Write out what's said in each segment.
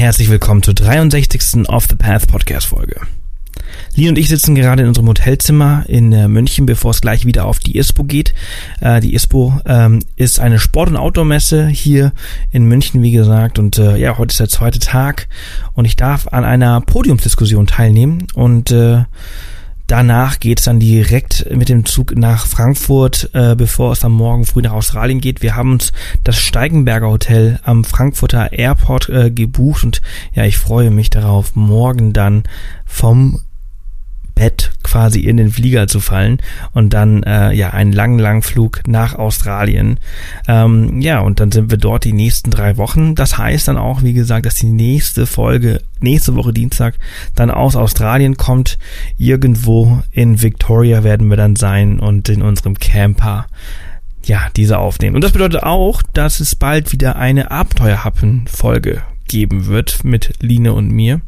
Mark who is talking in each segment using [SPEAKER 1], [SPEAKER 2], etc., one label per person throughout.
[SPEAKER 1] herzlich willkommen zur 63. Off the Path Podcast Folge. Lee und ich sitzen gerade in unserem Hotelzimmer in äh, München, bevor es gleich wieder auf die ISPO geht. Äh, die ISPO ähm, ist eine Sport- und Outdoor-Messe hier in München, wie gesagt. Und äh, ja, heute ist der zweite Tag und ich darf an einer Podiumsdiskussion teilnehmen. Und äh, Danach geht es dann direkt mit dem Zug nach Frankfurt, äh, bevor es dann morgen früh nach Australien geht. Wir haben uns das Steigenberger Hotel am Frankfurter Airport äh, gebucht und ja, ich freue mich darauf, morgen dann vom Bett quasi in den Flieger zu fallen und dann äh, ja einen langen, langen Flug nach Australien. Ähm, ja, und dann sind wir dort die nächsten drei Wochen. Das heißt dann auch, wie gesagt, dass die nächste Folge nächste Woche Dienstag dann aus Australien kommt. Irgendwo in Victoria werden wir dann sein und in unserem Camper ja, diese aufnehmen. Und das bedeutet auch, dass es bald wieder eine Abenteuerhappen-Folge geben wird mit Line und mir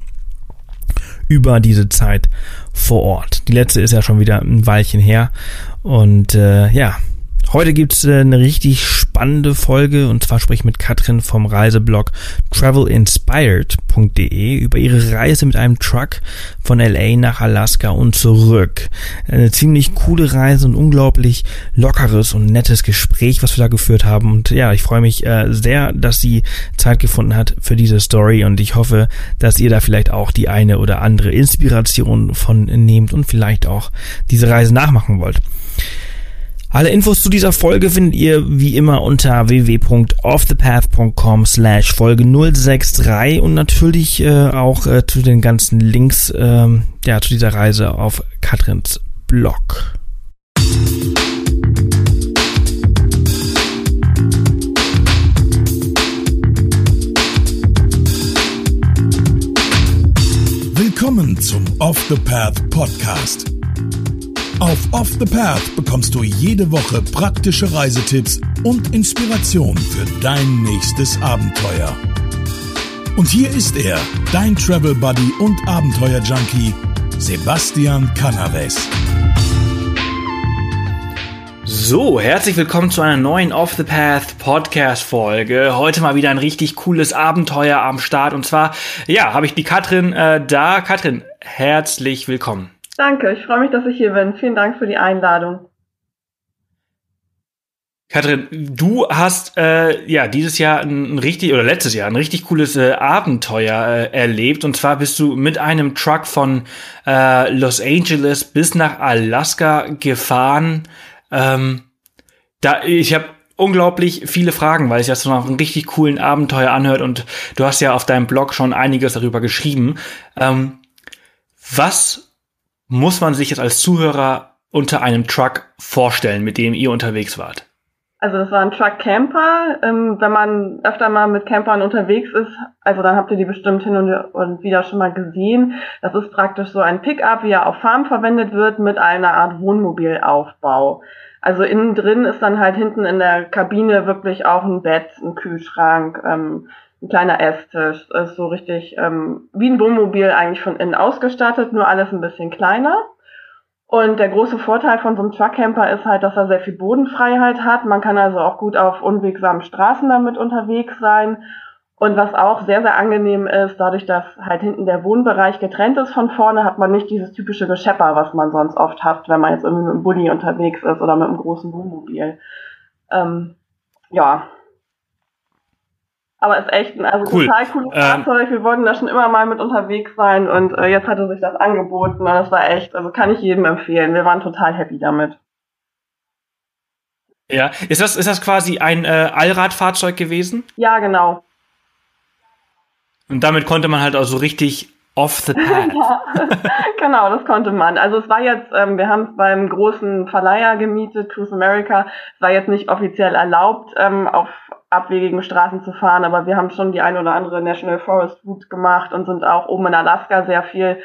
[SPEAKER 1] über diese Zeit vor Ort. Die letzte ist ja schon wieder ein Weilchen her. Und äh, ja, Heute gibt's äh, eine richtig spannende Folge und zwar spreche ich mit Katrin vom Reiseblog travelinspired.de über ihre Reise mit einem Truck von LA nach Alaska und zurück. Eine ziemlich coole Reise und unglaublich lockeres und nettes Gespräch, was wir da geführt haben. Und ja, ich freue mich äh, sehr, dass sie Zeit gefunden hat für diese Story und ich hoffe, dass ihr da vielleicht auch die eine oder andere Inspiration von nehmt und vielleicht auch diese Reise nachmachen wollt. Alle Infos zu dieser Folge findet ihr wie immer unter www.offthepath.com slash Folge 063 und natürlich äh, auch äh, zu den ganzen Links äh, ja, zu dieser Reise auf Katrins Blog.
[SPEAKER 2] Willkommen zum Off the Path Podcast auf Off the Path bekommst du jede Woche praktische Reisetipps und Inspiration für dein nächstes Abenteuer. Und hier ist er, dein Travel Buddy und Abenteuer Junkie, Sebastian Canaves.
[SPEAKER 1] So, herzlich willkommen zu einer neuen Off the Path Podcast Folge. Heute mal wieder ein richtig cooles Abenteuer am Start. Und zwar, ja, habe ich die Katrin äh, da. Katrin, herzlich willkommen.
[SPEAKER 3] Danke, ich freue mich, dass ich hier bin. Vielen Dank für die Einladung.
[SPEAKER 1] Katrin, du hast äh, ja dieses Jahr ein, richtig oder letztes Jahr ein richtig cooles äh, Abenteuer äh, erlebt und zwar bist du mit einem Truck von äh, Los Angeles bis nach Alaska gefahren. Ähm, da ich habe unglaublich viele Fragen, weil es ja so nach einem richtig coolen Abenteuer anhört und du hast ja auf deinem Blog schon einiges darüber geschrieben. Ähm, was muss man sich jetzt als Zuhörer unter einem Truck vorstellen, mit dem ihr unterwegs wart?
[SPEAKER 3] Also das war ein Truck Camper. Ähm, wenn man öfter mal mit Campern unterwegs ist, also dann habt ihr die bestimmt hin und, wieder schon mal gesehen. Das ist praktisch so ein Pickup, wie er auf Farm verwendet wird, mit einer Art Wohnmobilaufbau. Also innen drin ist dann halt hinten in der Kabine wirklich auch ein Bett, ein Kühlschrank, ähm, ein kleiner Esstisch. Ist so richtig ähm, wie ein Wohnmobil eigentlich von innen ausgestattet, nur alles ein bisschen kleiner. Und der große Vorteil von so einem Truckcamper ist halt, dass er sehr viel Bodenfreiheit hat. Man kann also auch gut auf unwegsamen Straßen damit unterwegs sein. Und was auch sehr, sehr angenehm ist, dadurch, dass halt hinten der Wohnbereich getrennt ist von vorne, hat man nicht dieses typische Geschepper, was man sonst oft hat, wenn man jetzt irgendwie mit einem Bulli unterwegs ist oder mit einem großen Wohnmobil. Ähm, ja, aber ist echt ein also cool. total cooles ähm, Fahrzeug. Wir wollten da schon immer mal mit unterwegs sein und äh, jetzt hatte sich das angeboten und das war echt, also kann ich jedem empfehlen. Wir waren total happy damit.
[SPEAKER 1] Ja, ist das, ist das quasi ein äh, Allradfahrzeug gewesen?
[SPEAKER 3] Ja, genau.
[SPEAKER 1] Und damit konnte man halt auch so richtig off the path. ja,
[SPEAKER 3] genau, das konnte man. Also es war jetzt, ähm, wir haben es beim großen Verleiher gemietet, Cruise America. Es war jetzt nicht offiziell erlaubt, ähm, auf abwegigen Straßen zu fahren, aber wir haben schon die ein oder andere National Forest Route gemacht und sind auch oben in Alaska sehr viel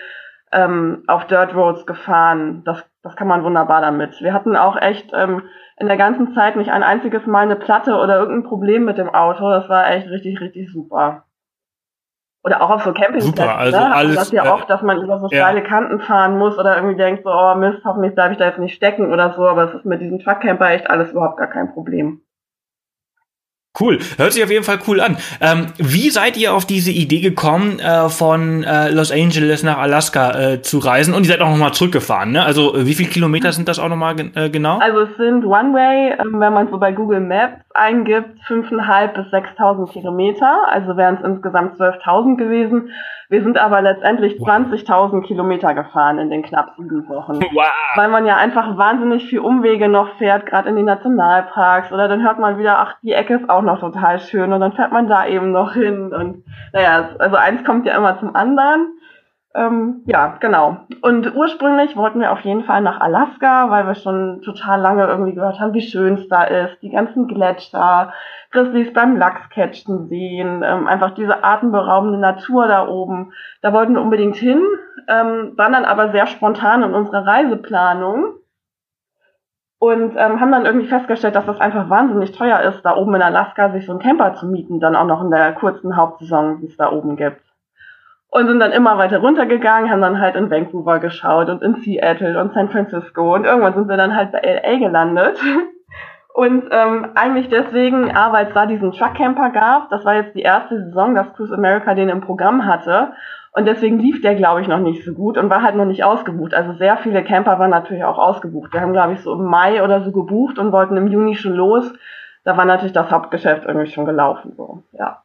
[SPEAKER 3] ähm, auf Dirt Roads gefahren. Das, das kann man wunderbar damit. Wir hatten auch echt ähm, in der ganzen Zeit nicht ein einziges Mal eine Platte oder irgendein Problem mit dem Auto. Das war echt richtig, richtig super. Oder auch auf so Campingplätzen. Super, also ne? alles, das ja äh, oft, dass man über so steile ja. Kanten fahren muss oder irgendwie denkt so, oh Mist, hoffentlich bleibe ich da jetzt nicht stecken oder so. Aber es ist mit diesem Truckcamper echt alles überhaupt gar kein Problem.
[SPEAKER 1] Cool, hört sich auf jeden Fall cool an. Ähm, wie seid ihr auf diese Idee gekommen, äh, von äh, Los Angeles nach Alaska äh, zu reisen? Und ihr seid auch nochmal zurückgefahren, ne? Also äh, wie viele Kilometer sind das auch nochmal äh, genau?
[SPEAKER 3] Also es sind One-Way, ähm, wenn man so bei Google Maps eingibt, 5.500 bis 6.000 Kilometer. Also wären es insgesamt 12.000 gewesen. Wir sind aber letztendlich wow. 20.000 Kilometer gefahren in den knapp sieben Wochen. Wow. Weil man ja einfach wahnsinnig viel Umwege noch fährt, gerade in die Nationalparks. Oder dann hört man wieder, ach, die Ecke ist auch noch total schön. Und dann fährt man da eben noch hin. Und naja, also eins kommt ja immer zum anderen. Ähm, ja, genau. Und ursprünglich wollten wir auf jeden Fall nach Alaska, weil wir schon total lange irgendwie gehört haben, wie schön es da ist. Die ganzen Gletscher, Grizzlies beim Lachscatchen sehen, ähm, einfach diese atemberaubende Natur da oben. Da wollten wir unbedingt hin, ähm, waren dann aber sehr spontan in unserer Reiseplanung und ähm, haben dann irgendwie festgestellt, dass das einfach wahnsinnig teuer ist, da oben in Alaska sich so einen Camper zu mieten, dann auch noch in der kurzen Hauptsaison, die es da oben gibt. Und sind dann immer weiter runtergegangen, haben dann halt in Vancouver geschaut und in Seattle und San Francisco und irgendwann sind wir dann halt bei LA gelandet. Und ähm, eigentlich deswegen, A, weil es da diesen Truckcamper gab, das war jetzt die erste Saison, dass Cruise America den im Programm hatte. Und deswegen lief der, glaube ich, noch nicht so gut und war halt noch nicht ausgebucht. Also sehr viele Camper waren natürlich auch ausgebucht. Wir haben, glaube ich, so im Mai oder so gebucht und wollten im Juni schon los. Da war natürlich das Hauptgeschäft irgendwie schon gelaufen. So, ja.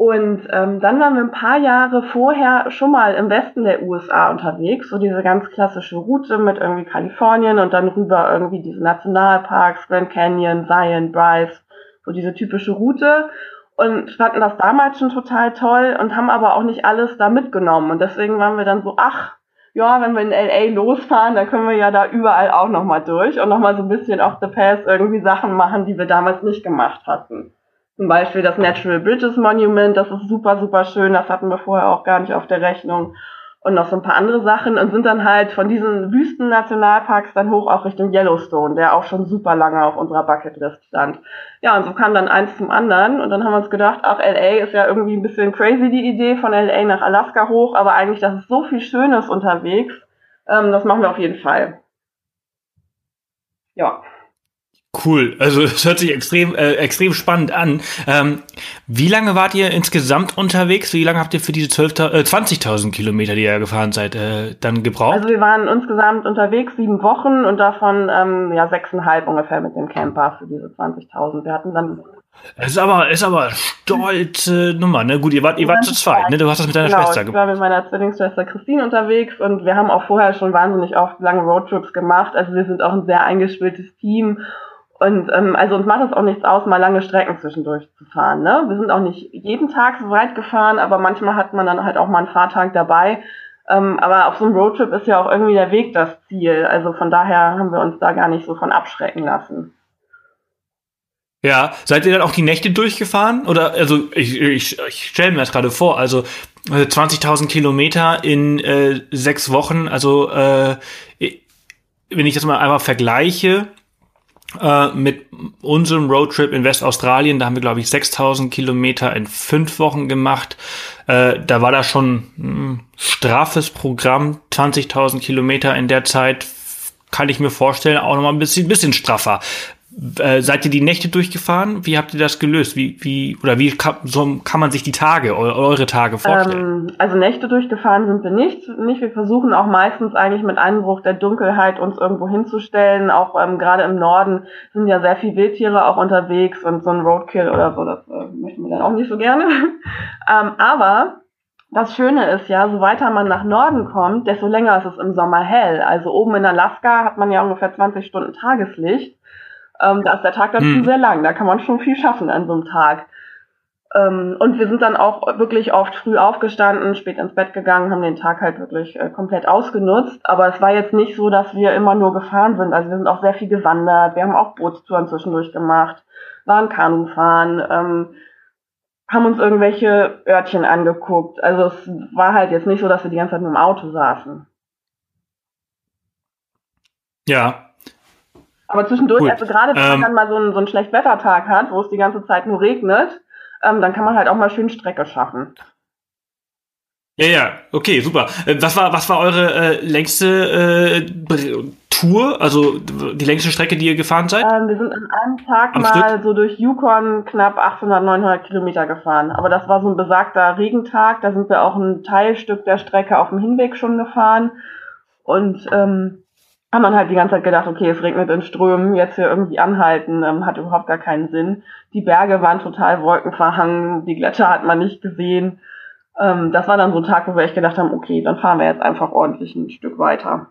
[SPEAKER 3] Und ähm, dann waren wir ein paar Jahre vorher schon mal im Westen der USA unterwegs, so diese ganz klassische Route mit irgendwie Kalifornien und dann rüber irgendwie diese Nationalparks, Grand Canyon, Zion, Bryce, so diese typische Route und fanden das damals schon total toll und haben aber auch nicht alles da mitgenommen und deswegen waren wir dann so, ach, ja, wenn wir in LA losfahren, dann können wir ja da überall auch nochmal durch und nochmal so ein bisschen auf the pass irgendwie Sachen machen, die wir damals nicht gemacht hatten. Zum Beispiel das Natural Bridges Monument, das ist super, super schön, das hatten wir vorher auch gar nicht auf der Rechnung. Und noch so ein paar andere Sachen und sind dann halt von diesen Wüsten-Nationalparks dann hoch auch Richtung Yellowstone, der auch schon super lange auf unserer Bucketlist stand. Ja, und so kam dann eins zum anderen und dann haben wir uns gedacht, ach, LA ist ja irgendwie ein bisschen crazy die Idee von LA nach Alaska hoch, aber eigentlich, das ist so viel Schönes unterwegs, ähm, das machen wir auf jeden Fall. Ja.
[SPEAKER 1] Cool, also es hört sich extrem, äh, extrem spannend an. Ähm, wie lange wart ihr insgesamt unterwegs? Wie lange habt ihr für diese 12, äh, 20.000 Kilometer, die ihr gefahren seid, äh, dann gebraucht?
[SPEAKER 3] Also wir waren insgesamt unterwegs sieben Wochen und davon ähm, ja sechseinhalb ungefähr mit dem Camper für diese 20.000. Wir hatten dann
[SPEAKER 1] es ist aber, ist aber stolze Nummer, ne? Gut, ihr wart, ihr wart zu zweit, ne? Du hast das mit deiner genau, Schwester
[SPEAKER 3] gemacht. Ich war mit meiner Zwillingsschwester Christine unterwegs und wir haben auch vorher schon wahnsinnig oft lange Roadtrips gemacht. Also wir sind auch ein sehr eingespieltes Team und ähm, also uns macht es auch nichts aus, mal lange Strecken zwischendurch zu fahren. Ne? Wir sind auch nicht jeden Tag so weit gefahren, aber manchmal hat man dann halt auch mal einen Fahrtag dabei. Ähm, aber auf so einem Roadtrip ist ja auch irgendwie der Weg das Ziel. Also von daher haben wir uns da gar nicht so von abschrecken lassen.
[SPEAKER 1] Ja, seid ihr dann auch die Nächte durchgefahren? Oder also ich, ich, ich stelle mir das gerade vor, also 20.000 äh, Kilometer in äh, sechs Wochen, also äh, wenn ich das mal einmal vergleiche, äh, mit unserem Roadtrip in Westaustralien. Da haben wir, glaube ich, 6000 Kilometer in fünf Wochen gemacht. Äh, da war da schon ein straffes Programm, 20.000 Kilometer in der Zeit. Kann ich mir vorstellen, auch nochmal ein bisschen, bisschen straffer. Äh, seid ihr die Nächte durchgefahren? Wie habt ihr das gelöst? Wie, wie, oder wie kann, so kann man sich die Tage, eure Tage vorstellen?
[SPEAKER 3] Ähm, also Nächte durchgefahren sind wir nicht, nicht. Wir versuchen auch meistens eigentlich mit Einbruch der Dunkelheit uns irgendwo hinzustellen. Auch ähm, gerade im Norden sind ja sehr viele Wildtiere auch unterwegs und so ein Roadkill oder so, das äh, möchten wir dann auch nicht so gerne. ähm, aber das Schöne ist ja, so weiter man nach Norden kommt, desto länger ist es im Sommer hell. Also oben in Alaska hat man ja ungefähr 20 Stunden Tageslicht. Ähm, da ist der Tag dazu hm. sehr lang. Da kann man schon viel schaffen an so einem Tag. Ähm, und wir sind dann auch wirklich oft früh aufgestanden, spät ins Bett gegangen, haben den Tag halt wirklich äh, komplett ausgenutzt. Aber es war jetzt nicht so, dass wir immer nur gefahren sind. Also wir sind auch sehr viel gewandert. Wir haben auch Bootstouren zwischendurch gemacht, waren Kanufahren, ähm, haben uns irgendwelche Örtchen angeguckt. Also es war halt jetzt nicht so, dass wir die ganze Zeit nur im Auto saßen.
[SPEAKER 1] Ja,
[SPEAKER 3] aber zwischendurch, cool. also gerade wenn man ähm, dann mal so einen, so einen Schlechtwettertag hat, wo es die ganze Zeit nur regnet, ähm, dann kann man halt auch mal schön Strecke schaffen.
[SPEAKER 1] Ja, ja, okay, super. Äh, was war, was war eure äh, längste äh, Tour, also die längste Strecke, die ihr gefahren seid?
[SPEAKER 3] Ähm, wir sind an einem Tag Am mal Stück? so durch Yukon knapp 800, 900 Kilometer gefahren. Aber das war so ein besagter Regentag. Da sind wir auch ein Teilstück der Strecke auf dem Hinweg schon gefahren. Und ähm, haben dann halt die ganze Zeit gedacht, okay, es regnet in Strömen, jetzt hier irgendwie anhalten, ähm, hat überhaupt gar keinen Sinn. Die Berge waren total wolkenverhangen, die Gletscher hat man nicht gesehen. Ähm, das war dann so ein Tag, wo wir echt gedacht haben, okay, dann fahren wir jetzt einfach ordentlich ein Stück weiter.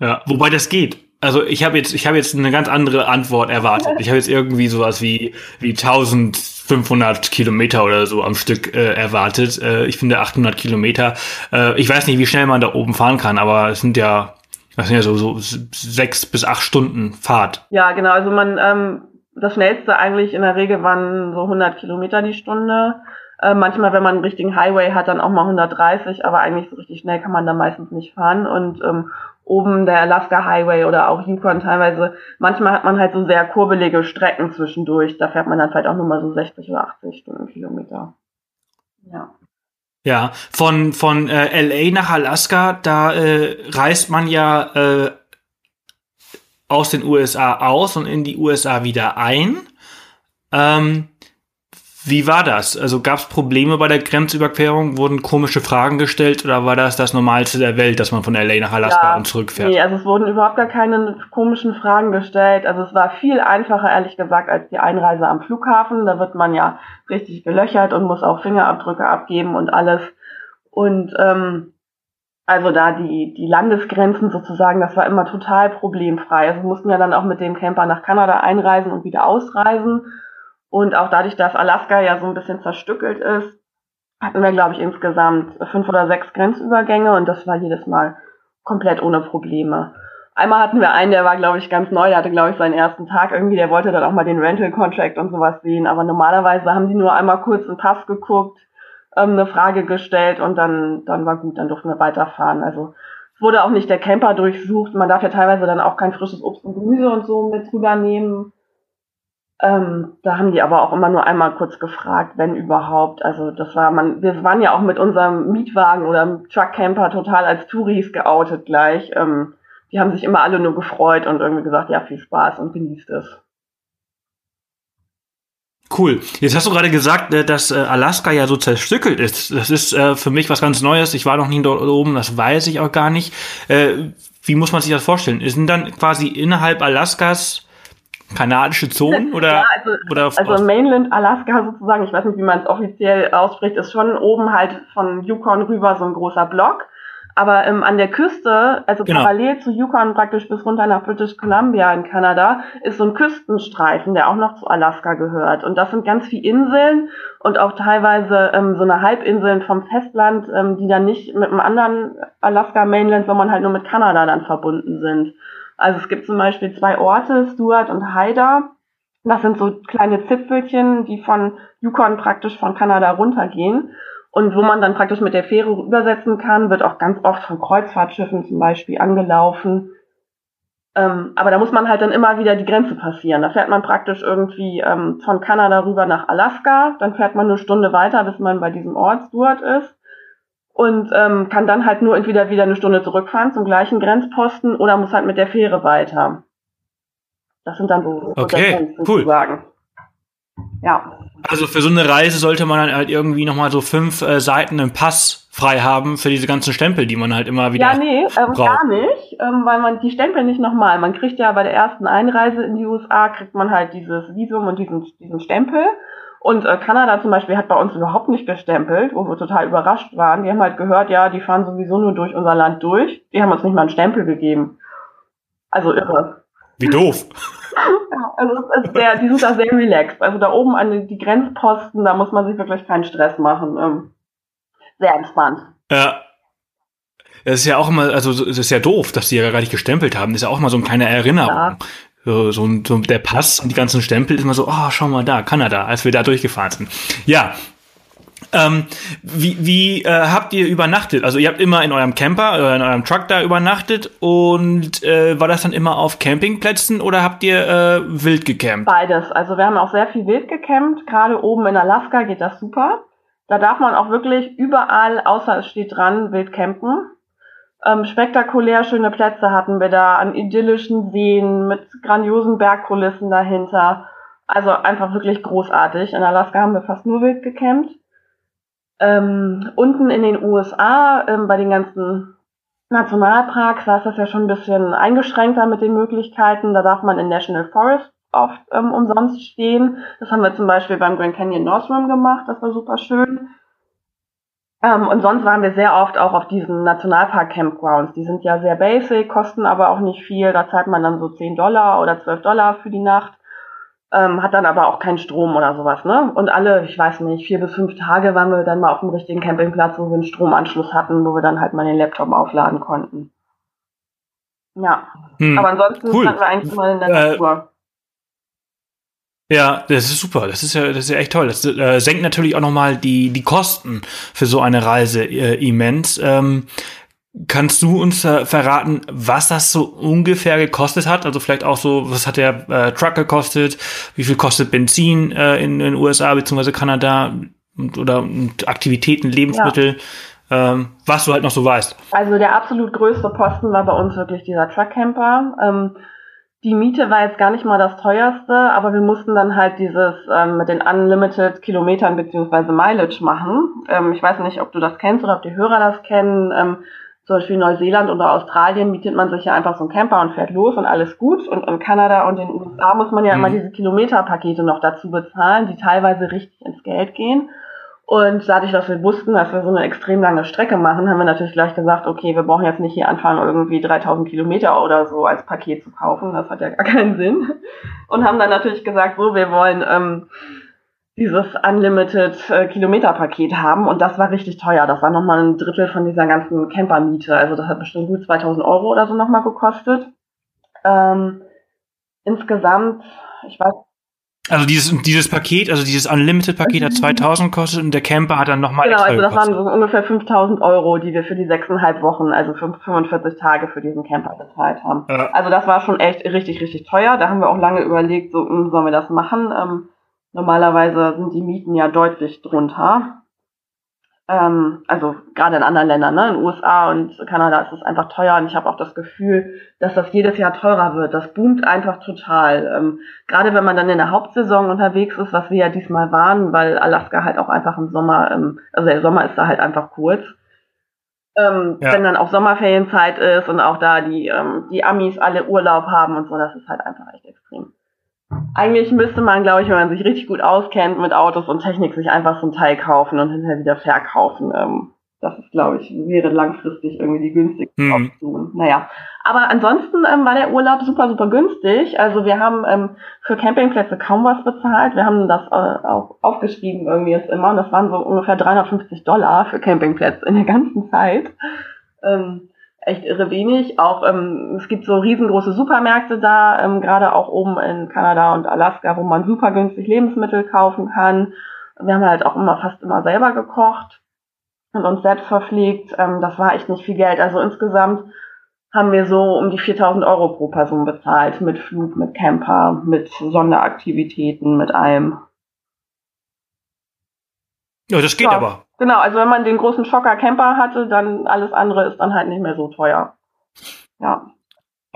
[SPEAKER 1] Ja, wobei das geht. Also ich habe jetzt, ich habe jetzt eine ganz andere Antwort erwartet. Ich habe jetzt irgendwie sowas wie wie 1500 Kilometer oder so am Stück äh, erwartet. Äh, ich finde 800 Kilometer. Äh, ich weiß nicht, wie schnell man da oben fahren kann, aber es sind ja das sind ja so, so sechs bis acht Stunden Fahrt.
[SPEAKER 3] Ja, genau. Also man, ähm, das schnellste eigentlich in der Regel waren so 100 Kilometer die Stunde. Äh, manchmal, wenn man einen richtigen Highway hat, dann auch mal 130, aber eigentlich so richtig schnell kann man da meistens nicht fahren. Und ähm, oben der Alaska Highway oder auch Yukon teilweise, manchmal hat man halt so sehr kurbelige Strecken zwischendurch. Da fährt man dann vielleicht auch nur mal so 60 oder 80 Stundenkilometer.
[SPEAKER 1] Ja. Ja, von, von äh, LA nach Alaska, da äh, reist man ja äh, aus den USA aus und in die USA wieder ein. Ähm, wie war das? Also gab es Probleme bei der Grenzüberquerung? Wurden komische Fragen gestellt oder war das das Normalste der Welt, dass man von LA nach Alaska ja, und zurückfährt?
[SPEAKER 3] Nee, also es wurden überhaupt gar keine komischen Fragen gestellt. Also es war viel einfacher, ehrlich gesagt, als die Einreise am Flughafen. Da wird man ja richtig gelöchert und muss auch Fingerabdrücke abgeben und alles. Und ähm, also da die, die Landesgrenzen sozusagen, das war immer total problemfrei. Also wir mussten ja dann auch mit dem Camper nach Kanada einreisen und wieder ausreisen. Und auch dadurch, dass Alaska ja so ein bisschen zerstückelt ist, hatten wir, glaube ich, insgesamt fünf oder sechs Grenzübergänge und das war jedes Mal komplett ohne Probleme. Einmal hatten wir einen, der war, glaube ich, ganz neu, der hatte, glaube ich, seinen ersten Tag irgendwie, der wollte dann auch mal den Rental Contract und sowas sehen, aber normalerweise haben die nur einmal kurz einen Pass geguckt, ähm, eine Frage gestellt und dann, dann war gut, dann durften wir weiterfahren. Also es wurde auch nicht der Camper durchsucht, man darf ja teilweise dann auch kein frisches Obst und Gemüse und so mit drüber nehmen. Ähm, da haben die aber auch immer nur einmal kurz gefragt, wenn überhaupt. Also das war man, wir waren ja auch mit unserem Mietwagen oder Truckcamper total als Touris geoutet gleich. Ähm, die haben sich immer alle nur gefreut und irgendwie gesagt, ja, viel Spaß und genießt es.
[SPEAKER 1] Cool. Jetzt hast du gerade gesagt, äh, dass äh, Alaska ja so zerstückelt ist. Das ist äh, für mich was ganz Neues. Ich war noch nie dort oben, das weiß ich auch gar nicht. Wie muss man sich das vorstellen? Sind dann quasi innerhalb Alaskas kanadische Zonen oder ja,
[SPEAKER 3] also, oder also Mainland Alaska sozusagen, ich weiß nicht, wie man es offiziell ausspricht, ist schon oben halt von Yukon rüber so ein großer Block. Aber ähm, an der Küste, also genau. parallel zu Yukon praktisch bis runter nach British Columbia in Kanada, ist so ein Küstenstreifen, der auch noch zu Alaska gehört. Und das sind ganz viele Inseln und auch teilweise ähm, so eine Halbinseln vom Festland, ähm, die dann nicht mit einem anderen Alaska Mainland, sondern halt nur mit Kanada dann verbunden sind. Also es gibt zum Beispiel zwei Orte, Stuart und Haida. Das sind so kleine Zipfelchen, die von Yukon praktisch von Kanada runtergehen. Und wo man dann praktisch mit der Fähre übersetzen kann, wird auch ganz oft von Kreuzfahrtschiffen zum Beispiel angelaufen. Ähm, aber da muss man halt dann immer wieder die Grenze passieren. Da fährt man praktisch irgendwie ähm, von Kanada rüber nach Alaska, dann fährt man eine Stunde weiter, bis man bei diesem Ort Stuart ist und ähm, kann dann halt nur entweder wieder eine Stunde zurückfahren zum gleichen Grenzposten oder muss halt mit der Fähre weiter. Das sind dann so
[SPEAKER 1] okay, cool. Sozusagen. Ja. Also für so eine Reise sollte man dann halt irgendwie nochmal so fünf äh, Seiten im Pass frei haben für diese ganzen Stempel, die man halt immer wieder.
[SPEAKER 3] Ja, nee, ähm, gar nicht, ähm, weil man die Stempel nicht nochmal. Man kriegt ja bei der ersten Einreise in die USA kriegt man halt dieses Visum und diesen, diesen Stempel. Und äh, Kanada zum Beispiel hat bei uns überhaupt nicht gestempelt, wo wir total überrascht waren. Die haben halt gehört, ja, die fahren sowieso nur durch unser Land durch. Die haben uns nicht mal einen Stempel gegeben. Also irre.
[SPEAKER 1] Wie doof.
[SPEAKER 3] also es ist sehr, die sind da sehr relaxed. Also da oben an die Grenzposten, da muss man sich wirklich keinen Stress machen. Ähm, sehr entspannt.
[SPEAKER 1] Ja. Das ist ja auch immer, also es ist ja doof, dass die ja gar nicht gestempelt haben. Das ist ja auch mal so eine kleine Erinnerung. Ja so, so, so der Pass und die ganzen Stempel ist immer so, oh, schau mal da, Kanada, als wir da durchgefahren sind. Ja. Ähm, wie wie äh, habt ihr übernachtet? Also ihr habt immer in eurem Camper, äh, in eurem Truck da übernachtet und äh, war das dann immer auf Campingplätzen oder habt ihr äh, wild gecampt?
[SPEAKER 3] Beides. Also wir haben auch sehr viel wild gecampt. Gerade oben in Alaska geht das super. Da darf man auch wirklich überall, außer es steht dran, wild campen. Ähm, spektakulär schöne Plätze hatten wir da, an idyllischen Seen mit grandiosen Bergkulissen dahinter. Also einfach wirklich großartig. In Alaska haben wir fast nur wild gecampt. Ähm, unten in den USA, ähm, bei den ganzen Nationalparks, da ist das ja schon ein bisschen eingeschränkter mit den Möglichkeiten. Da darf man in National Forest oft ähm, umsonst stehen. Das haben wir zum Beispiel beim Grand Canyon Northrum gemacht. Das war super schön. Ähm, und sonst waren wir sehr oft auch auf diesen Nationalpark-Campgrounds. Die sind ja sehr basic, kosten aber auch nicht viel. Da zahlt man dann so 10 Dollar oder 12 Dollar für die Nacht. Ähm, hat dann aber auch keinen Strom oder sowas, ne? Und alle, ich weiß nicht, vier bis fünf Tage waren wir dann mal auf dem richtigen Campingplatz, wo wir einen Stromanschluss hatten, wo wir dann halt mal den Laptop aufladen konnten. Ja. Hm. Aber ansonsten cool. hatten wir eigentlich mal in der äh, Natur.
[SPEAKER 1] Ja, das ist super. Das ist ja, das ist ja echt toll. Das äh, senkt natürlich auch nochmal die, die Kosten für so eine Reise äh, immens. Ähm, kannst du uns äh, verraten, was das so ungefähr gekostet hat? Also vielleicht auch so, was hat der äh, Truck gekostet? Wie viel kostet Benzin äh, in den USA bzw. Kanada? Und, oder und Aktivitäten, Lebensmittel? Ja. Ähm, was du halt noch so weißt.
[SPEAKER 3] Also der absolut größte Posten war bei uns wirklich dieser Truckcamper. Ähm, die Miete war jetzt gar nicht mal das teuerste, aber wir mussten dann halt dieses ähm, mit den Unlimited Kilometern beziehungsweise Mileage machen. Ähm, ich weiß nicht, ob du das kennst oder ob die Hörer das kennen. Zum Beispiel Neuseeland oder Australien mietet man sich ja einfach so einen Camper und fährt los und alles gut. Und in Kanada und in den USA muss man ja mhm. immer diese Kilometerpakete noch dazu bezahlen, die teilweise richtig ins Geld gehen. Und dadurch, dass wir wussten, dass wir so eine extrem lange Strecke machen, haben wir natürlich gleich gesagt, okay, wir brauchen jetzt nicht hier anfangen, irgendwie 3000 Kilometer oder so als Paket zu kaufen. Das hat ja gar keinen Sinn. Und haben dann natürlich gesagt, so, wir wollen ähm, dieses Unlimited äh, Kilometer-Paket haben. Und das war richtig teuer. Das war nochmal ein Drittel von dieser ganzen Campermiete. Also das hat bestimmt gut 2000 Euro oder so nochmal gekostet. Ähm, insgesamt, ich weiß
[SPEAKER 1] also dieses, dieses Paket, also dieses Unlimited-Paket hat 2000 gekostet und der Camper hat dann nochmal
[SPEAKER 3] Genau, also das gekostet. waren so ungefähr 5000 Euro, die wir für die sechseinhalb Wochen, also 45 Tage für diesen Camper bezahlt haben. Ja. Also das war schon echt richtig, richtig teuer. Da haben wir auch lange überlegt, so, hm, sollen wir das machen? Ähm, normalerweise sind die Mieten ja deutlich drunter ähm, also gerade in anderen Ländern, ne, in den USA und Kanada ist es einfach teuer und ich habe auch das Gefühl, dass das jedes Jahr teurer wird. Das boomt einfach total. Ähm, gerade wenn man dann in der Hauptsaison unterwegs ist, was wir ja diesmal waren, weil Alaska halt auch einfach im Sommer, ähm, also der Sommer ist da halt einfach kurz. Ähm, ja. Wenn dann auch Sommerferienzeit ist und auch da die, ähm, die Amis alle Urlaub haben und so, das ist halt einfach echt. Eigentlich müsste man, glaube ich, wenn man sich richtig gut auskennt mit Autos und Technik, sich einfach so ein Teil kaufen und hinterher wieder verkaufen. Ähm, das ist, glaube ich, wäre langfristig irgendwie die günstigste hm. Option. Naja, aber ansonsten ähm, war der Urlaub super, super günstig. Also wir haben ähm, für Campingplätze kaum was bezahlt. Wir haben das äh, auch aufgeschrieben irgendwie jetzt immer und das waren so ungefähr 350 Dollar für Campingplätze in der ganzen Zeit. Ähm, echt irre wenig. Auch ähm, es gibt so riesengroße Supermärkte da, ähm, gerade auch oben in Kanada und Alaska, wo man super günstig Lebensmittel kaufen kann. Wir haben halt auch immer fast immer selber gekocht und uns selbst verpflegt. Ähm, das war echt nicht viel Geld. Also insgesamt haben wir so um die 4000 Euro pro Person bezahlt mit Flug, mit Camper, mit Sonderaktivitäten, mit allem.
[SPEAKER 1] Ja, das geht ja. aber.
[SPEAKER 3] Genau, also wenn man den großen Schocker Camper hatte, dann alles andere ist dann halt nicht mehr so teuer. Ja.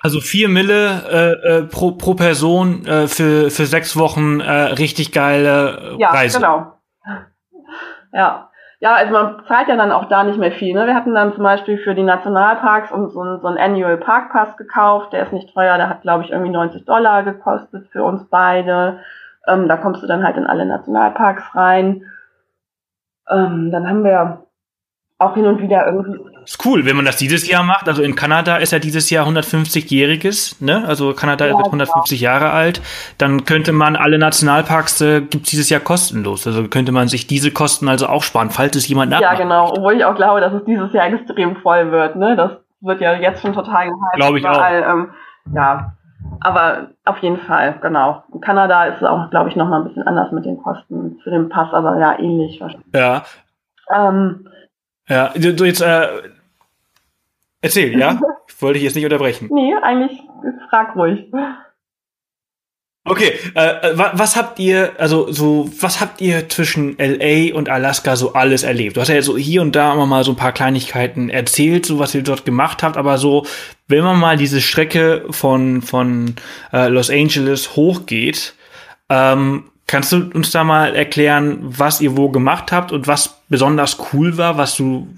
[SPEAKER 1] Also vier Mille äh, äh, pro, pro Person äh, für, für sechs Wochen äh, richtig geile
[SPEAKER 3] ja, Reise. Ja, genau. Ja. Ja, also man zahlt ja dann auch da nicht mehr viel. Ne? Wir hatten dann zum Beispiel für die Nationalparks und so, ein, so einen Annual Park Pass gekauft. Der ist nicht teuer, der hat glaube ich irgendwie 90 Dollar gekostet für uns beide. Ähm, da kommst du dann halt in alle Nationalparks rein. Ähm, dann haben wir auch hin und wieder irgendwie.
[SPEAKER 1] Ist cool, wenn man das dieses Jahr macht. Also in Kanada ist ja dieses Jahr 150-jähriges, ne? Also Kanada ja, wird 150 genau. Jahre alt. Dann könnte man alle Nationalparks äh, gibt's dieses Jahr kostenlos. Also könnte man sich diese Kosten also auch sparen, falls es jemand
[SPEAKER 3] nachmacht. Ja, genau. Obwohl ich auch glaube, dass es dieses Jahr extrem voll wird, ne? Das wird ja jetzt schon total gehypt.
[SPEAKER 1] Glaube ich überall. auch.
[SPEAKER 3] Ähm, ja, aber auf jeden Fall, genau. In Kanada ist es auch, glaube ich, noch mal ein bisschen anders mit den Kosten für den Pass, aber ja, ähnlich wahrscheinlich.
[SPEAKER 1] Ja. Ähm, ja, du, du jetzt, äh, erzähl, ja? ich wollte dich jetzt nicht unterbrechen.
[SPEAKER 3] Nee, eigentlich, frag ruhig.
[SPEAKER 1] Okay, äh, was habt ihr, also so, was habt ihr zwischen LA und Alaska so alles erlebt? Du hast ja so hier und da immer mal so ein paar Kleinigkeiten erzählt, so was ihr dort gemacht habt, aber so, wenn man mal diese Strecke von, von äh, Los Angeles hochgeht, ähm, kannst du uns da mal erklären, was ihr wo gemacht habt und was besonders cool war, was du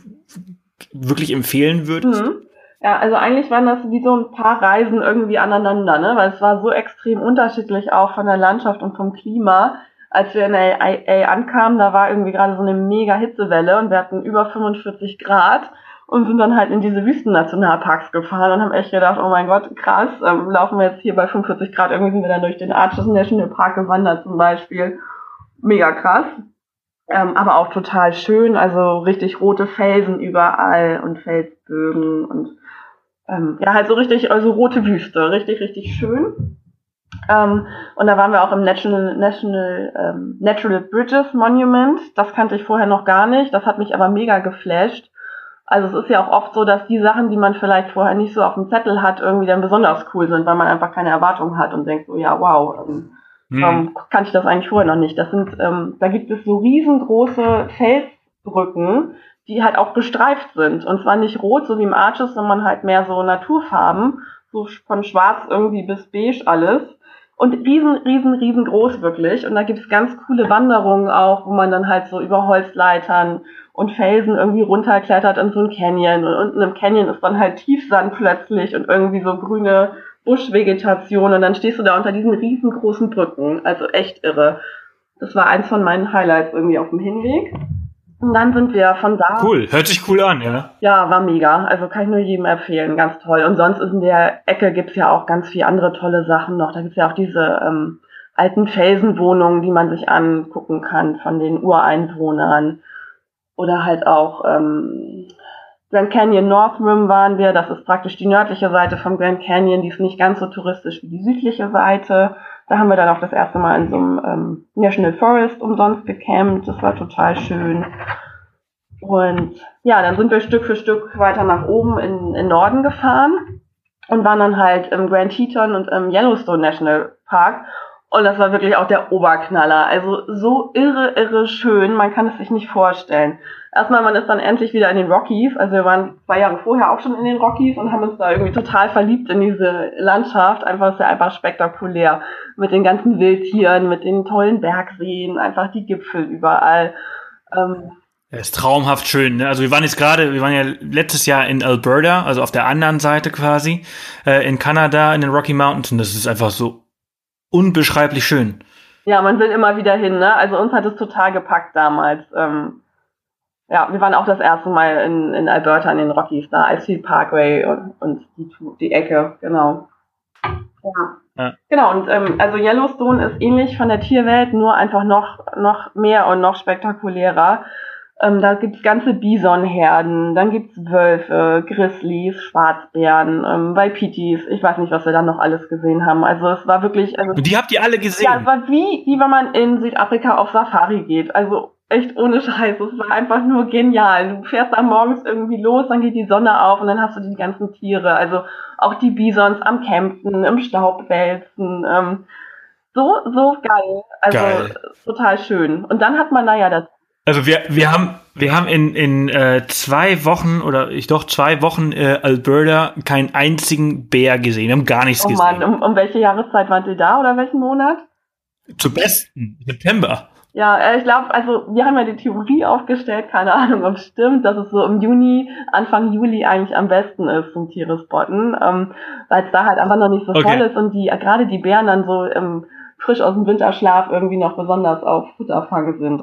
[SPEAKER 1] wirklich empfehlen würdest? Mhm.
[SPEAKER 3] Ja, also eigentlich waren das wie so ein paar Reisen irgendwie aneinander, ne? Weil es war so extrem unterschiedlich auch von der Landschaft und vom Klima. Als wir in LA ankamen, da war irgendwie gerade so eine mega Hitzewelle und wir hatten über 45 Grad und sind dann halt in diese Wüstennationalparks gefahren und haben echt gedacht, oh mein Gott, krass, ähm, laufen wir jetzt hier bei 45 Grad, irgendwie sind wir dann durch den Arches National Park gewandert zum Beispiel. Mega krass. Ähm, aber auch total schön, also richtig rote Felsen überall und Felsbögen und ähm, ja, halt so richtig, also rote Wüste, richtig, richtig schön. Ähm, und da waren wir auch im National, National ähm, Natural Bridges Monument. Das kannte ich vorher noch gar nicht. Das hat mich aber mega geflasht. Also es ist ja auch oft so, dass die Sachen, die man vielleicht vorher nicht so auf dem Zettel hat, irgendwie dann besonders cool sind, weil man einfach keine Erwartungen hat und denkt so, ja, wow, ähm, hm. kannte ich das eigentlich vorher noch nicht. Das sind, ähm, da gibt es so riesengroße Felsbrücken, die halt auch gestreift sind. Und zwar nicht rot, so wie im Arches, sondern halt mehr so Naturfarben, so von schwarz irgendwie bis beige alles. Und riesen, riesen, riesengroß wirklich. Und da gibt's ganz coole Wanderungen auch, wo man dann halt so über Holzleitern und Felsen irgendwie runterklettert in so ein Canyon. Und unten im Canyon ist dann halt Tiefsand plötzlich und irgendwie so grüne Buschvegetation. Und dann stehst du da unter diesen riesengroßen Brücken. Also echt irre. Das war eins von meinen Highlights irgendwie auf dem Hinweg. Und dann sind wir von da.
[SPEAKER 1] Cool, hört sich cool an, ja.
[SPEAKER 3] Ja, war mega. Also kann ich nur jedem empfehlen, ganz toll. Und sonst in der Ecke gibt's ja auch ganz viele andere tolle Sachen noch. Da gibt's ja auch diese ähm, alten Felsenwohnungen, die man sich angucken kann von den Ureinwohnern. Oder halt auch ähm, Grand Canyon North Rim waren wir. Das ist praktisch die nördliche Seite vom Grand Canyon. Die ist nicht ganz so touristisch wie die südliche Seite. Da haben wir dann auch das erste Mal in so einem ähm, National Forest umsonst gecampt. Das war total schön. Und ja, dann sind wir Stück für Stück weiter nach oben in, in Norden gefahren und waren dann halt im Grand Teton und im Yellowstone National Park. Und das war wirklich auch der Oberknaller. Also so irre, irre schön. Man kann es sich nicht vorstellen. Erstmal, man ist dann endlich wieder in den Rockies. Also wir waren zwei Jahre vorher auch schon in den Rockies und haben uns da irgendwie total verliebt in diese Landschaft. Einfach ist ja einfach spektakulär. Mit den ganzen Wildtieren, mit den tollen Bergseen, einfach die Gipfel überall. Ähm,
[SPEAKER 1] ja, ist traumhaft schön. Ne? Also wir waren jetzt gerade, wir waren ja letztes Jahr in Alberta, also auf der anderen Seite quasi, äh, in Kanada, in den Rocky Mountains und das ist einfach so unbeschreiblich schön.
[SPEAKER 3] Ja, man will immer wieder hin, ne? Also uns hat es total gepackt damals. Ähm, ja, wir waren auch das erste Mal in, in Alberta in den Rockies, da Icefield Parkway und, und die, die Ecke, genau. Ja. ja. Genau, und ähm, also Yellowstone ist ähnlich von der Tierwelt, nur einfach noch, noch mehr und noch spektakulärer. Ähm, da gibt's ganze Bisonherden, dann gibt's Wölfe, Grizzlies, Schwarzbären, ähm, Waipitis, ich weiß nicht, was wir dann noch alles gesehen haben. Also es war wirklich. Also,
[SPEAKER 1] die habt ihr alle gesehen?
[SPEAKER 3] Ja, es war wie, wie wenn man in Südafrika auf Safari geht. Also echt ohne Scheiß. Es war einfach nur genial. Du fährst da morgens irgendwie los, dann geht die Sonne auf und dann hast du die ganzen Tiere. Also auch die Bisons am Campen, im Staubwälzen. Ähm, so, so geil. Also geil. total schön. Und dann hat man da ja das
[SPEAKER 1] also wir, wir haben, wir haben in, in äh, zwei Wochen oder ich doch zwei Wochen äh, Alberta keinen einzigen Bär gesehen. Wir haben gar nichts oh gesehen.
[SPEAKER 3] Mann, um, um welche Jahreszeit waren Sie da oder welchen Monat?
[SPEAKER 1] Zu besten, September.
[SPEAKER 3] Ja, äh, ich glaube, also wir haben ja die Theorie aufgestellt, keine Ahnung, ob es stimmt, dass es so im Juni, Anfang Juli eigentlich am besten ist zum Tiere spotten, ähm, weil es da halt einfach noch nicht so okay. voll ist und die gerade die Bären dann so ähm, frisch aus dem Winterschlaf irgendwie noch besonders auf Futterfang sind.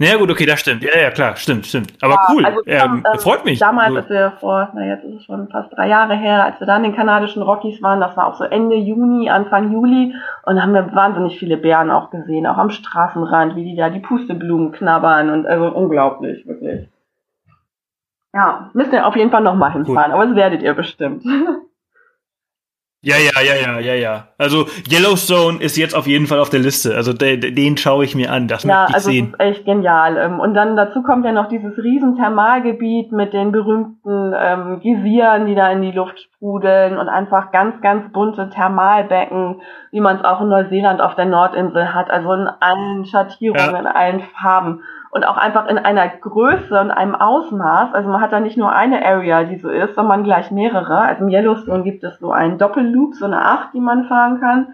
[SPEAKER 1] Naja, gut, okay, das stimmt. Ja, ja, klar, stimmt, stimmt. Aber ja, cool, also, ähm, ähm, freut mich.
[SPEAKER 3] Damals, als wir vor, na jetzt ist es schon fast drei Jahre her, als wir da in den kanadischen Rockies waren, das war auch so Ende Juni, Anfang Juli, und da haben wir wahnsinnig viele Bären auch gesehen, auch am Straßenrand, wie die da die Pusteblumen knabbern und also unglaublich, wirklich. Ja, müsst ihr auf jeden Fall nochmal hinfahren, cool. aber das werdet ihr bestimmt.
[SPEAKER 1] Ja, ja, ja, ja, ja, ja. Also Yellowstone ist jetzt auf jeden Fall auf der Liste. Also den, den schaue ich mir an. Das
[SPEAKER 3] ja, möchte ich also sehen. Das ist echt genial. Ähm, und dann dazu kommt ja noch dieses riesen Thermalgebiet mit den berühmten ähm, Gesieren, die da in die Luft sprudeln und einfach ganz, ganz bunte Thermalbecken, wie man es auch in Neuseeland auf der Nordinsel hat. Also in allen Schattierungen, ja. in allen Farben und auch einfach in einer Größe und einem Ausmaß. Also man hat da nicht nur eine Area, die so ist, sondern gleich mehrere. Also im Yellowstone gibt es so einen Doppelloop, so eine Acht, die man fahren kann.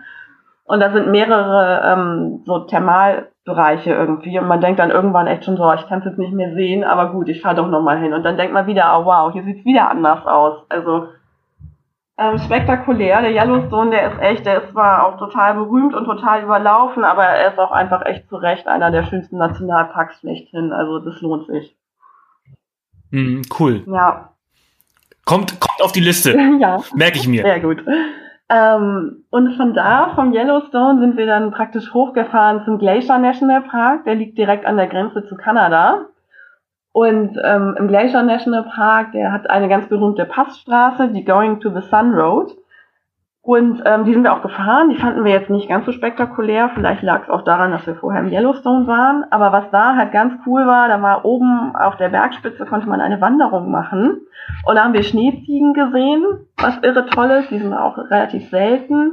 [SPEAKER 3] Und da sind mehrere ähm, so Thermalbereiche irgendwie. Und man denkt dann irgendwann echt schon so, ich kann es jetzt nicht mehr sehen, aber gut, ich fahre doch nochmal hin. Und dann denkt man wieder, oh wow, hier sieht's wieder anders aus. Also ähm, spektakulär. Der Yellowstone, der ist echt, der ist zwar auch total berühmt und total überlaufen, aber er ist auch einfach echt zu Recht einer der schönsten Nationalparks schlechthin. Also das lohnt sich.
[SPEAKER 1] Mm, cool.
[SPEAKER 3] Ja.
[SPEAKER 1] Kommt, kommt auf die Liste. ja. Merke ich mir.
[SPEAKER 3] Sehr gut. Ähm, und von da, vom Yellowstone, sind wir dann praktisch hochgefahren zum Glacier National Park. Der liegt direkt an der Grenze zu Kanada. Und ähm, im Glacier National Park, der hat eine ganz berühmte Passstraße, die Going to the Sun Road. Und ähm, die sind wir auch gefahren. Die fanden wir jetzt nicht ganz so spektakulär. Vielleicht lag es auch daran, dass wir vorher im Yellowstone waren. Aber was da halt ganz cool war, da war oben auf der Bergspitze konnte man eine Wanderung machen. Und da haben wir Schneeziegen gesehen, was irre toll ist. Die sind auch relativ selten.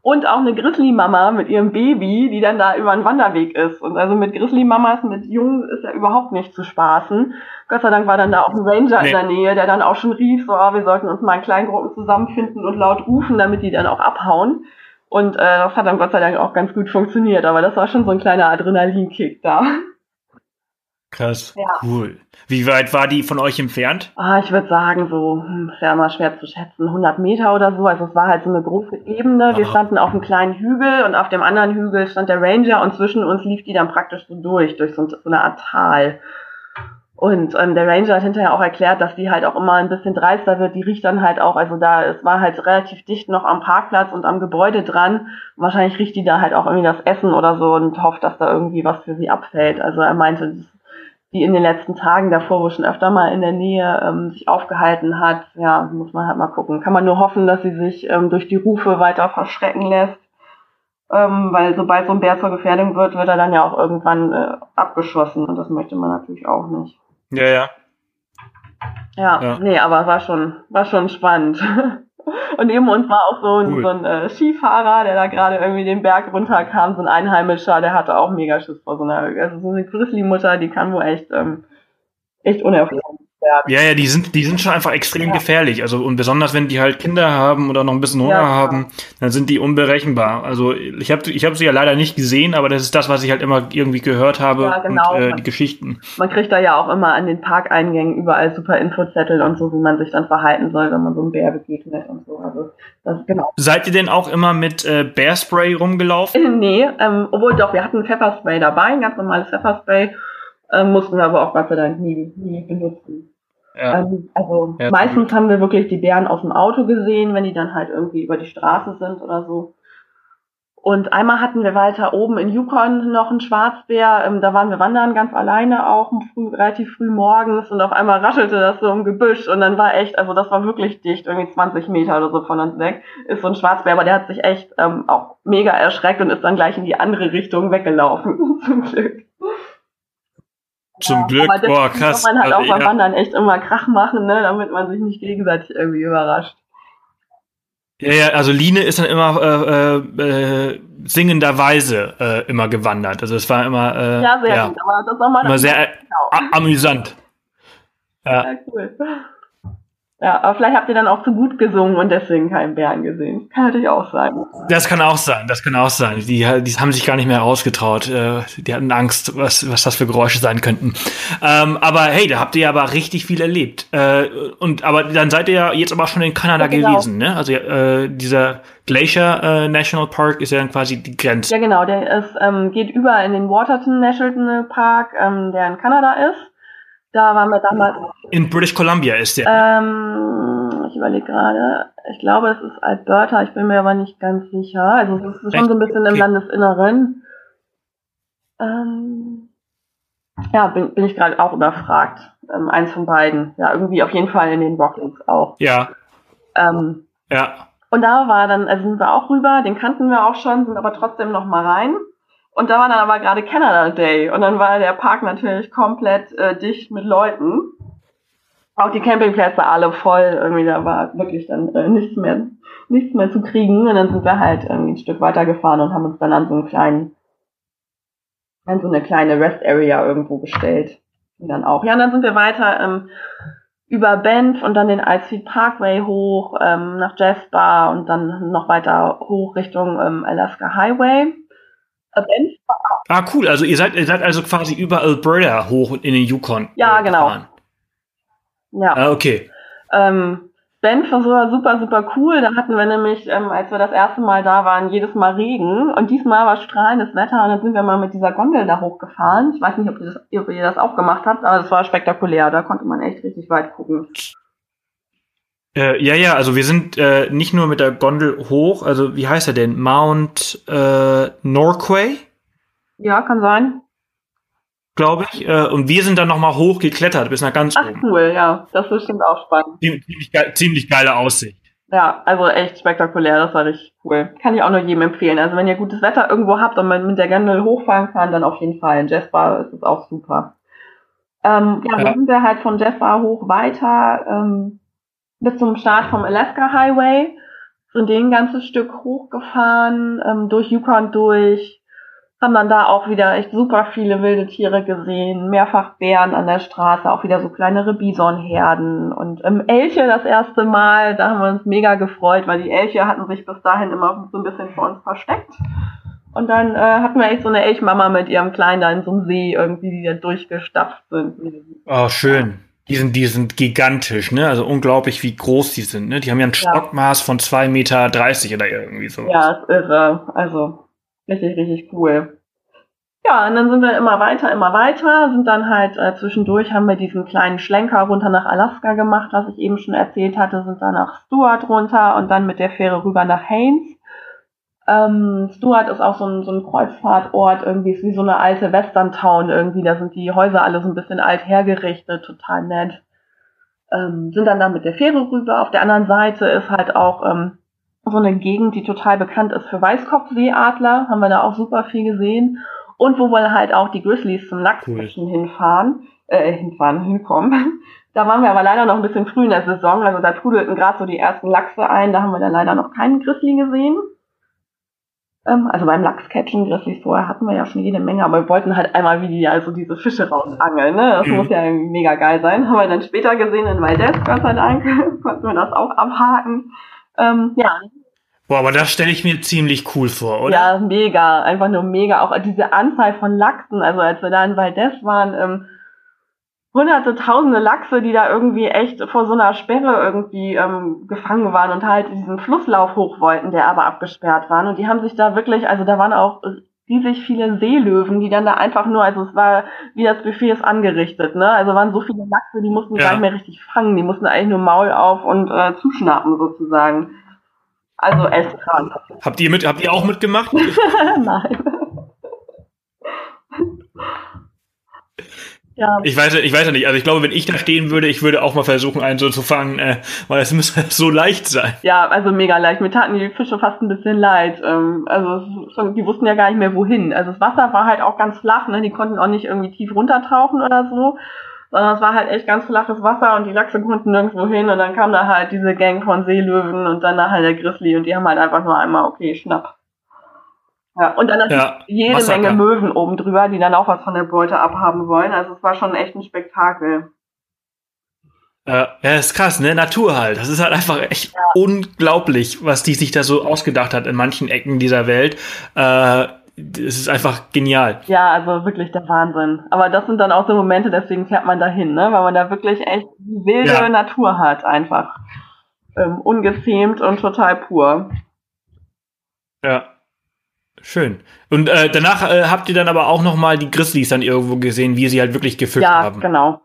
[SPEAKER 3] Und auch eine Grizzly-Mama mit ihrem Baby, die dann da über einen Wanderweg ist. Und also mit Grizzly-Mamas, mit Jungen ist ja überhaupt nicht zu spaßen. Gott sei Dank war dann da auch ein Ranger nee. in der Nähe, der dann auch schon rief, so, oh, wir sollten uns mal in kleinen Gruppen zusammenfinden und laut rufen, damit die dann auch abhauen. Und äh, das hat dann Gott sei Dank auch ganz gut funktioniert, aber das war schon so ein kleiner Adrenalinkick da.
[SPEAKER 1] Krass, ja. cool. Wie weit war die von euch entfernt?
[SPEAKER 3] Ah, ich würde sagen, so, hm, ist ja immer schwer zu schätzen, 100 Meter oder so. Also es war halt so eine große Ebene. Wir standen auf einem kleinen Hügel und auf dem anderen Hügel stand der Ranger und zwischen uns lief die dann praktisch so durch, durch so, so eine Art Tal. Und ähm, der Ranger hat hinterher auch erklärt, dass die halt auch immer ein bisschen dreister wird. Die riecht dann halt auch, also da, es war halt relativ dicht noch am Parkplatz und am Gebäude dran. wahrscheinlich riecht die da halt auch irgendwie das Essen oder so und hofft, dass da irgendwie was für sie abfällt. Also er meinte, die in den letzten Tagen davor, wo schon öfter mal in der Nähe ähm, sich aufgehalten hat, ja, muss man halt mal gucken. Kann man nur hoffen, dass sie sich ähm, durch die Rufe weiter verschrecken lässt. Ähm, weil sobald so ein Bär zur Gefährdung wird, wird er dann ja auch irgendwann äh, abgeschossen und das möchte man natürlich auch nicht.
[SPEAKER 1] Ja, ja.
[SPEAKER 3] Ja, ja. nee, aber war schon, war schon spannend. Und neben uns war auch so ein, cool. so ein äh, Skifahrer, der da gerade irgendwie den Berg runterkam, so ein Einheimischer, der hatte auch mega Schiss vor so einer, also so eine Grizzly-Mutter, die kann wohl echt, ähm, echt unerfahren
[SPEAKER 1] werden. Ja, ja, die sind, die sind schon einfach extrem ja. gefährlich. Also und besonders wenn die halt Kinder haben oder noch ein bisschen Hunger ja, haben, dann sind die unberechenbar. Also ich habe ich hab sie ja leider nicht gesehen, aber das ist das, was ich halt immer irgendwie gehört habe ja, genau. und äh, die Geschichten.
[SPEAKER 3] Man kriegt da ja auch immer an den Parkeingängen überall super Infozettel und so, wie man sich dann verhalten soll, wenn man so einem Bär begegnet und so. Also das genau.
[SPEAKER 1] Seid ihr denn auch immer mit äh, Bärspray rumgelaufen?
[SPEAKER 3] nee, ähm, obwohl doch, wir hatten Pfefferspray dabei, ein ganz normales Pfefferspray. Ähm, mussten wir aber auch Gott sei Dank nie, nie benutzen. Ja. Ähm, also ja, meistens haben wir wirklich die Bären aus dem Auto gesehen, wenn die dann halt irgendwie über die Straße sind oder so. Und einmal hatten wir weiter oben in Yukon noch einen Schwarzbär. Ähm, da waren wir wandern ganz alleine auch früh, relativ früh morgens und auf einmal raschelte das so im Gebüsch und dann war echt, also das war wirklich dicht, irgendwie 20 Meter oder so von uns weg, ist so ein Schwarzbär, aber der hat sich echt ähm, auch mega erschreckt und ist dann gleich in die andere Richtung weggelaufen, zum Glück.
[SPEAKER 1] Zum Glück, aber boah, krass.
[SPEAKER 3] kann man halt also, auch beim ja. Wandern echt immer Krach machen, ne, damit man sich nicht gegenseitig irgendwie überrascht.
[SPEAKER 1] Ja, ja, also Line ist dann immer äh, äh, singenderweise äh, immer gewandert. Also es war immer äh, ja, sehr ja, gut, aber das war mal immer sehr genau. amüsant.
[SPEAKER 3] Ja. ja, cool. Ja, aber vielleicht habt ihr dann auch zu gut gesungen und deswegen keinen Bären gesehen. Kann natürlich auch sein.
[SPEAKER 1] Das kann auch sein, das kann auch sein. Die, die haben sich gar nicht mehr rausgetraut. Äh, die hatten Angst, was, was das für Geräusche sein könnten. Ähm, aber hey, da habt ihr aber richtig viel erlebt. Äh, und aber dann seid ihr ja jetzt aber schon in Kanada ja, genau. gewesen, ne? Also äh, dieser Glacier äh, National Park ist ja dann quasi die Grenze.
[SPEAKER 3] Ja, genau, der ist, ähm, geht über in den Waterton National Park, ähm, der in Kanada ist. Da waren wir damals.
[SPEAKER 1] In British Columbia ist der.
[SPEAKER 3] Ähm, ich überlege gerade. Ich glaube, es ist Alberta. Ich bin mir aber nicht ganz sicher. Also es ist schon so ein bisschen okay. im Landesinneren. Ähm, ja, bin, bin ich gerade auch überfragt. Ähm, eins von beiden. Ja, irgendwie auf jeden Fall in den Rockies auch.
[SPEAKER 1] Ja. Ähm, ja.
[SPEAKER 3] Und da war dann, also sind wir auch rüber, den kannten wir auch schon, sind aber trotzdem noch mal rein. Und da war dann aber gerade Canada Day und dann war der Park natürlich komplett äh, dicht mit Leuten. Auch die Campingplätze alle voll, irgendwie da war wirklich dann äh, nichts mehr, nichts mehr zu kriegen. Und dann sind wir halt irgendwie ein Stück weiter gefahren und haben uns dann an so einen kleinen, an so eine kleine Rest Area irgendwo gestellt. Und dann auch. Ja, und dann sind wir weiter ähm, über Banff und dann den Icefield Parkway hoch ähm, nach Jasper und dann noch weiter hoch Richtung ähm, Alaska Highway.
[SPEAKER 1] Ah, cool. Also ihr seid, ihr seid also quasi über Alberta hoch in den Yukon.
[SPEAKER 3] Ja, äh, genau. Ja.
[SPEAKER 1] Ah, okay.
[SPEAKER 3] Ähm, Banff war super, super cool. Da hatten wir nämlich, ähm, als wir das erste Mal da waren, jedes Mal Regen. Und diesmal war strahlendes Wetter und dann sind wir mal mit dieser Gondel da hochgefahren. Ich weiß nicht, ob ihr das, ob ihr das auch gemacht habt, aber es war spektakulär. Da konnte man echt richtig weit gucken.
[SPEAKER 1] Äh, ja, ja, also wir sind äh, nicht nur mit der Gondel hoch, also wie heißt er denn? Mount äh, Norquay?
[SPEAKER 3] Ja, kann sein
[SPEAKER 1] glaube ich. Äh, und wir sind dann nochmal hochgeklettert bis nach ganz
[SPEAKER 3] Ach, oben. cool, ja. Das ist bestimmt auch spannend.
[SPEAKER 1] Ziemlich, ziemlich geile Aussicht.
[SPEAKER 3] Ja, also echt spektakulär, das war richtig cool. Kann ich auch nur jedem empfehlen. Also wenn ihr gutes Wetter irgendwo habt und man mit der Gondel hochfahren kann, dann auf jeden Fall. In Jasper ist es auch super. Ähm, ja, ja. dann sind wir halt von Jasper hoch weiter ähm, bis zum Start vom Alaska Highway. Sind den ganzes Stück hochgefahren, ähm, durch Yukon durch, haben dann da auch wieder echt super viele wilde Tiere gesehen, mehrfach Bären an der Straße, auch wieder so kleinere Bisonherden und ähm, Elche das erste Mal, da haben wir uns mega gefreut, weil die Elche hatten sich bis dahin immer so ein bisschen vor uns versteckt. Und dann äh, hatten wir echt so eine Elchmama mit ihrem Kleinen da in so einem See irgendwie, die da durchgestapft sind.
[SPEAKER 1] Oh, schön. Die sind, die sind gigantisch, ne? Also unglaublich, wie groß die sind, ne? Die haben ja ein Stockmaß von zwei Meter dreißig oder irgendwie so.
[SPEAKER 3] Ja, ist irre. Also Richtig, richtig cool. Ja, und dann sind wir immer weiter, immer weiter, sind dann halt äh, zwischendurch haben wir diesen kleinen Schlenker runter nach Alaska gemacht, was ich eben schon erzählt hatte, sind dann nach Stuart runter und dann mit der Fähre rüber nach Haines. Ähm, Stuart ist auch so ein, so ein Kreuzfahrtort, irgendwie ist wie so eine alte Western Town irgendwie, da sind die Häuser alle so ein bisschen alt hergerichtet, total nett. Ähm, sind dann da mit der Fähre rüber. Auf der anderen Seite ist halt auch ähm, so eine Gegend, die total bekannt ist für Weißkopfseeadler, haben wir da auch super viel gesehen. Und wo wir halt auch die Grizzlies zum Lachsfischen cool. hinfahren, äh, hinfahren, hinkommen. Da waren wir aber leider noch ein bisschen früh in der Saison, also da trudelten gerade so die ersten Lachse ein, da haben wir dann leider noch keinen Grizzly gesehen. Ähm, also beim Lachscatchen, Grizzlies vorher hatten wir ja schon jede Menge, aber wir wollten halt einmal wie die also diese Fische rausangeln, ne? Das mhm. muss ja mega geil sein. Haben wir dann später gesehen in Valdez, Gott sei Dank, konnten wir das auch abhaken. Ähm, ja.
[SPEAKER 1] Boah, aber das stelle ich mir ziemlich cool vor, oder?
[SPEAKER 3] Ja, mega. Einfach nur mega. Auch diese Anzahl von Lachsen. Also als wir da in Valdez waren, ähm, hunderte, tausende Lachse, die da irgendwie echt vor so einer Sperre irgendwie ähm, gefangen waren und halt diesen Flusslauf hoch wollten, der aber abgesperrt war. Und die haben sich da wirklich, also da waren auch riesig viele Seelöwen, die dann da einfach nur, also es war wie das Buffet ist angerichtet, ne? Also waren so viele Lachse, die mussten ja. gar nicht mehr richtig fangen, die mussten eigentlich nur Maul auf und äh, zuschnappen sozusagen. Also echt krass.
[SPEAKER 1] Habt ihr mit, habt ihr auch mitgemacht? Nein. Ja. Ich weiß, ich weiß ja nicht. Also ich glaube, wenn ich da stehen würde, ich würde auch mal versuchen, einen so zu fangen, äh, weil es müsste so leicht sein.
[SPEAKER 3] Ja, also mega leicht. Mir taten die Fische fast ein bisschen leid. Ähm, also schon, die wussten ja gar nicht mehr wohin. Also das Wasser war halt auch ganz flach, ne? Die konnten auch nicht irgendwie tief runtertauchen oder so. Sondern es war halt echt ganz flaches Wasser und die Lachse konnten nirgendwo hin und dann kam da halt diese Gang von Seelöwen und dann nachher der Grizzly und die haben halt einfach nur einmal, okay, schnapp. Ja, und dann natürlich ja, jede Massaker. Menge Möwen oben drüber, die dann auch was von der Beute abhaben wollen. Also es war schon echt ein Spektakel.
[SPEAKER 1] Ja, ja, ist krass, ne? Natur halt. Das ist halt einfach echt ja. unglaublich, was die sich da so ausgedacht hat in manchen Ecken dieser Welt. Äh, es ist einfach genial.
[SPEAKER 3] Ja, also wirklich der Wahnsinn. Aber das sind dann auch so Momente, deswegen fährt man dahin, ne? Weil man da wirklich echt wilde ja. Natur hat, einfach. Ähm, ungezähmt und total pur.
[SPEAKER 1] Ja. Schön. Und äh, danach äh, habt ihr dann aber auch noch mal die Grizzlies dann irgendwo gesehen, wie sie halt wirklich gefischt ja, haben.
[SPEAKER 3] Ja, genau.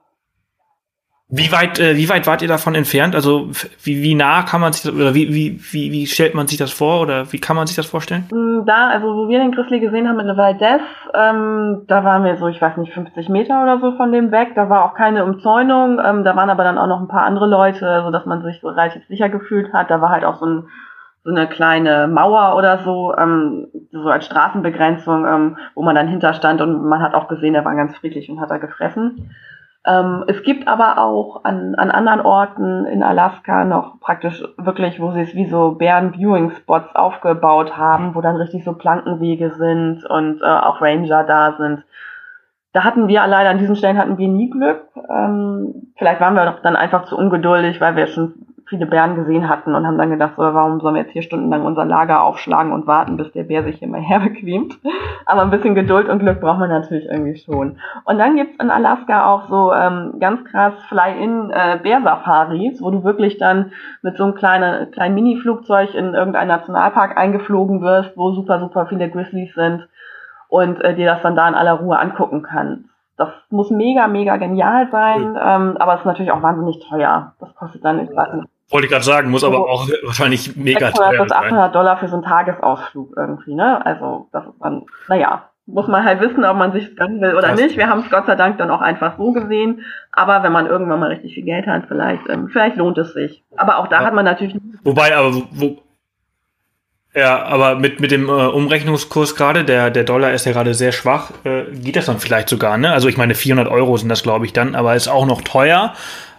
[SPEAKER 1] Wie weit, äh, wie weit wart ihr davon entfernt? Also wie, wie nah kann man sich das, oder wie, wie, wie, wie stellt man sich das vor oder wie kann man sich das vorstellen?
[SPEAKER 3] Mm, da, also wo wir den Grizzly gesehen haben in der Valdez, ähm, da waren wir so, ich weiß nicht, 50 Meter oder so von dem weg. Da war auch keine Umzäunung, ähm, da waren aber dann auch noch ein paar andere Leute, so dass man sich so relativ sicher gefühlt hat. Da war halt auch so ein so eine kleine Mauer oder so, ähm, so als Straßenbegrenzung, ähm, wo man dann hinterstand und man hat auch gesehen, er war ganz friedlich und hat da gefressen. Ähm, es gibt aber auch an, an anderen Orten in Alaska noch praktisch wirklich, wo sie es wie so Bären-Viewing-Spots aufgebaut haben, wo dann richtig so Plankenwege sind und äh, auch Ranger da sind. Da hatten wir leider an diesen Stellen hatten wir nie Glück. Ähm, vielleicht waren wir doch dann einfach zu ungeduldig, weil wir schon viele Bären gesehen hatten und haben dann gedacht, so, warum sollen wir jetzt hier stundenlang unser Lager aufschlagen und warten, bis der Bär sich hier mal herbequemt. Aber ein bisschen Geduld und Glück braucht man natürlich irgendwie schon. Und dann gibt's in Alaska auch so ähm, ganz krass Fly-in äh, Bärsafaris, wo du wirklich dann mit so einem kleinen, kleinen Mini-Flugzeug in irgendeinen Nationalpark eingeflogen wirst, wo super, super viele Grizzlies sind und äh, dir das dann da in aller Ruhe angucken kannst. Das muss mega, mega genial sein, mhm. ähm, aber es ist natürlich auch wahnsinnig teuer. Das kostet dann, ich weiß nicht,
[SPEAKER 1] wollte ich gerade sagen, muss aber auch wahrscheinlich mega 600
[SPEAKER 3] teuer bis 800 Dollar für so einen Tagesausflug irgendwie, ne? Also, das ist dann, naja, muss man halt wissen, ob man sich gönnen will oder Krass. nicht. Wir haben es Gott sei Dank dann auch einfach so gesehen. Aber wenn man irgendwann mal richtig viel Geld hat, vielleicht, ähm, vielleicht lohnt es sich. Aber auch da ja. hat man natürlich.
[SPEAKER 1] Wobei, aber wo, ja, aber mit, mit dem äh, Umrechnungskurs gerade, der, der Dollar ist ja gerade sehr schwach, äh, geht das dann vielleicht sogar, ne? Also ich meine, 400 Euro sind das, glaube ich, dann, aber ist auch noch teuer.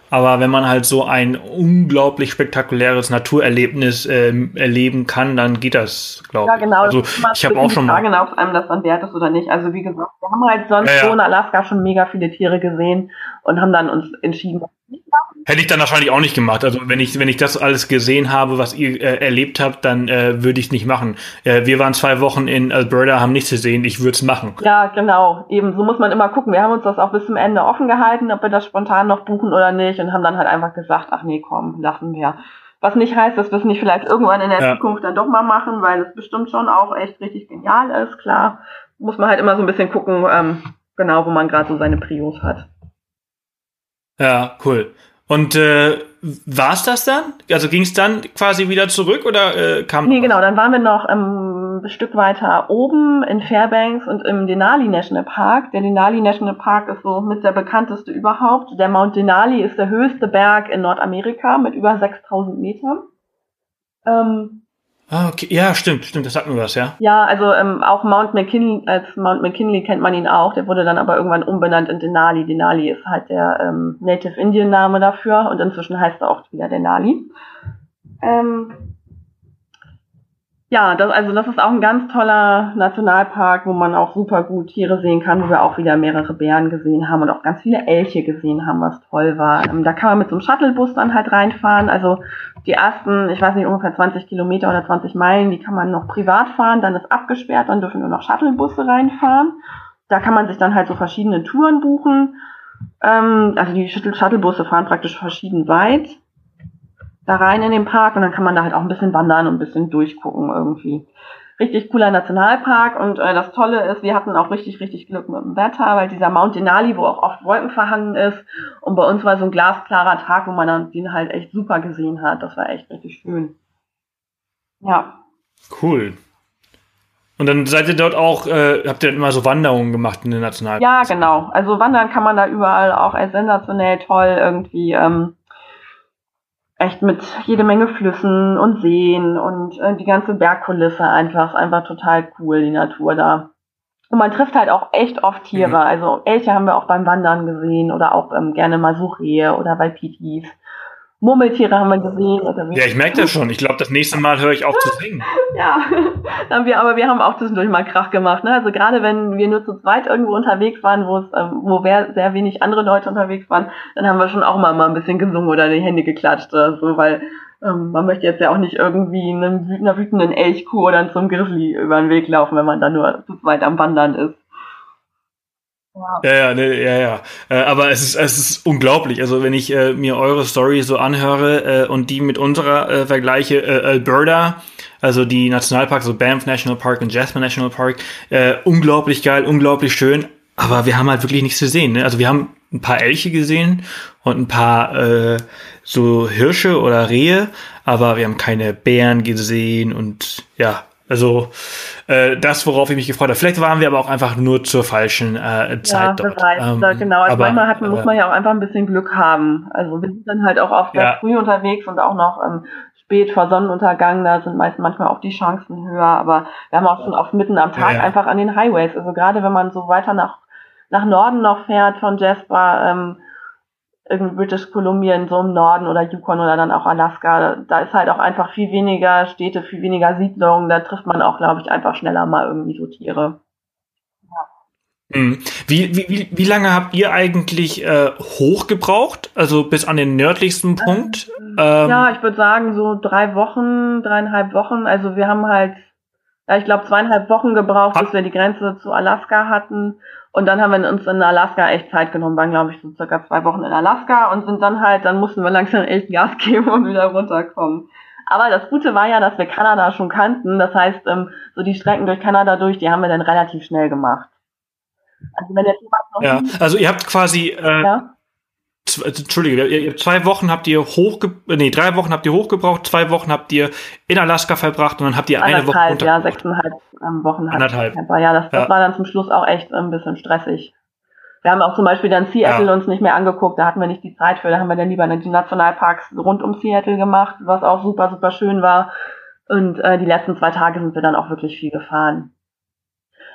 [SPEAKER 1] Aber wenn man halt so ein unglaublich spektakuläres Naturerlebnis ähm, erleben kann, dann geht das, glaube ich.
[SPEAKER 3] Ja, genau.
[SPEAKER 1] Also, ich habe auch schon
[SPEAKER 3] mal. Frage, ob einem das dann wert ist oder nicht. Also wie gesagt, wir haben halt sonst ja, ja. so in Alaska schon mega viele Tiere gesehen und haben dann uns entschieden,
[SPEAKER 1] Hätte ich dann wahrscheinlich auch nicht gemacht. Also wenn ich, wenn ich das alles gesehen habe, was ihr äh, erlebt habt, dann äh, würde ich es nicht machen. Äh, wir waren zwei Wochen in Alberta, haben nichts gesehen, ich würde es machen.
[SPEAKER 3] Ja, genau. Eben, so muss man immer gucken. Wir haben uns das auch bis zum Ende offen gehalten, ob wir das spontan noch buchen oder nicht und haben dann halt einfach gesagt, ach nee, komm, lassen wir. Was nicht heißt, dass wir es nicht vielleicht irgendwann in der ja. Zukunft dann doch mal machen, weil es bestimmt schon auch echt richtig genial ist, klar. Muss man halt immer so ein bisschen gucken, ähm, genau, wo man gerade so seine Prios hat.
[SPEAKER 1] Ja, cool. Und äh, war es das dann? Also ging es dann quasi wieder zurück oder äh, kam?
[SPEAKER 3] Nee, genau, dann waren wir noch ähm, ein Stück weiter oben in Fairbanks und im Denali National Park. Der Denali National Park ist so mit der bekannteste überhaupt. Der Mount Denali ist der höchste Berg in Nordamerika mit über 6000 Metern.
[SPEAKER 1] Ähm, Ah, okay. Ja, stimmt, stimmt, das sagt mir was, ja.
[SPEAKER 3] Ja, also ähm, auch Mount McKinley, als Mount McKinley kennt man ihn auch, der wurde dann aber irgendwann umbenannt in Denali. Denali ist halt der ähm, Native Indian Name dafür und inzwischen heißt er auch wieder Denali. Ähm, ja, das, also das ist auch ein ganz toller Nationalpark, wo man auch super gut Tiere sehen kann, wo wir auch wieder mehrere Bären gesehen haben und auch ganz viele Elche gesehen haben, was toll war. Ähm, da kann man mit so einem Shuttlebus dann halt reinfahren. Also die ersten, ich weiß nicht, ungefähr 20 Kilometer oder 20 Meilen, die kann man noch privat fahren, dann ist abgesperrt, dann dürfen nur noch Shuttlebusse reinfahren. Da kann man sich dann halt so verschiedene Touren buchen. Ähm, also die Shuttlebusse fahren praktisch verschieden weit da rein in den Park und dann kann man da halt auch ein bisschen wandern und ein bisschen durchgucken irgendwie. Richtig cooler Nationalpark und äh, das Tolle ist, wir hatten auch richtig, richtig Glück mit dem Wetter, weil dieser Mount Denali, wo auch oft Wolken vorhanden ist und bei uns war so ein glasklarer Tag, wo man dann den halt echt super gesehen hat. Das war echt richtig schön. Ja.
[SPEAKER 1] Cool. Und dann seid ihr dort auch, äh, habt ihr immer so Wanderungen gemacht in den Nationalpark?
[SPEAKER 3] Ja, genau. Also wandern kann man da überall auch als sensationell toll irgendwie. Ähm, echt mit jede Menge Flüssen und Seen und äh, die ganze Bergkulisse einfach, einfach total cool, die Natur da. Und man trifft halt auch echt oft Tiere. Mhm. Also Elche haben wir auch beim Wandern gesehen oder auch ähm, gerne mal Suchrehe oder Waipitis. Murmeltiere haben wir gesehen.
[SPEAKER 1] ja, ich merke das schon. Ich glaube, das nächste Mal höre ich auf zu singen.
[SPEAKER 3] ja, haben wir, aber wir haben auch zwischendurch mal Krach gemacht. Ne? Also gerade wenn wir nur zu zweit irgendwo unterwegs waren, wo es, ähm, wo sehr wenig andere Leute unterwegs waren, dann haben wir schon auch mal, mal ein bisschen gesungen oder die Hände geklatscht oder so, weil ähm, man möchte jetzt ja auch nicht irgendwie einem, einer wütenden Elchkuh oder zum Grizzly über den Weg laufen, wenn man da nur zu zweit am Wandern ist.
[SPEAKER 1] Ja, ja, ne, ja, ja. Äh, aber es ist, es ist unglaublich. Also wenn ich äh, mir eure Story so anhöre äh, und die mit unserer äh, vergleiche, äh, Alberta, also die Nationalparks, so Banff National Park und Jasper National Park, äh, unglaublich geil, unglaublich schön. Aber wir haben halt wirklich nichts gesehen. Ne? Also wir haben ein paar Elche gesehen und ein paar äh, so Hirsche oder Rehe, aber wir haben keine Bären gesehen und ja, Also äh, das, worauf ich mich gefreut habe. Vielleicht waren wir aber auch einfach nur zur falschen äh, Zeit
[SPEAKER 3] ja,
[SPEAKER 1] dort.
[SPEAKER 3] Weiß, ähm, genau. Also aber, manchmal hat, muss man ja auch einfach ein bisschen Glück haben. Also wir sind dann halt auch oft sehr ja. früh unterwegs und auch noch ähm, spät vor Sonnenuntergang. Da sind meist manchmal auch die Chancen höher. Aber wir haben auch schon oft mitten am Tag ja, einfach an den Highways. Also gerade wenn man so weiter nach nach Norden noch fährt von Jasper. Ähm, irgendwie British Columbia in so im Norden oder Yukon oder dann auch Alaska, da ist halt auch einfach viel weniger Städte, viel weniger Siedlungen, da trifft man auch, glaube ich, einfach schneller mal irgendwie so Tiere.
[SPEAKER 1] Mhm. Wie, wie, wie lange habt ihr eigentlich äh, hoch gebraucht? Also bis an den nördlichsten Punkt?
[SPEAKER 3] Ähm, ja, ich würde sagen so drei Wochen, dreieinhalb Wochen. Also wir haben halt, ja, ich glaube zweieinhalb Wochen gebraucht, bis wir die Grenze zu Alaska hatten. Und dann haben wir uns in Alaska echt Zeit genommen, waren glaube ich so circa zwei Wochen in Alaska und sind dann halt, dann mussten wir langsam echt Gas geben und wieder runterkommen. Aber das Gute war ja, dass wir Kanada schon kannten. Das heißt, ähm, so die Strecken durch Kanada durch, die haben wir dann relativ schnell gemacht.
[SPEAKER 1] Also wenn jetzt jemand noch ja, also ihr habt quasi äh, ja? Entschuldige, ihr, zwei Wochen habt ihr hochge nee, drei Wochen habt ihr hochgebraucht, zwei Wochen habt ihr in Alaska verbracht und dann habt ihr eine Woche
[SPEAKER 3] runter. Ja, sechseinhalb ähm, Wochen.
[SPEAKER 1] Anderthalb.
[SPEAKER 3] Ja, das, das ja. war dann zum Schluss auch echt ein bisschen stressig. Wir haben auch zum Beispiel dann Seattle ja. uns nicht mehr angeguckt, da hatten wir nicht die Zeit für, da haben wir dann lieber die Nationalparks rund um Seattle gemacht, was auch super, super schön war. Und äh, die letzten zwei Tage sind wir dann auch wirklich viel gefahren.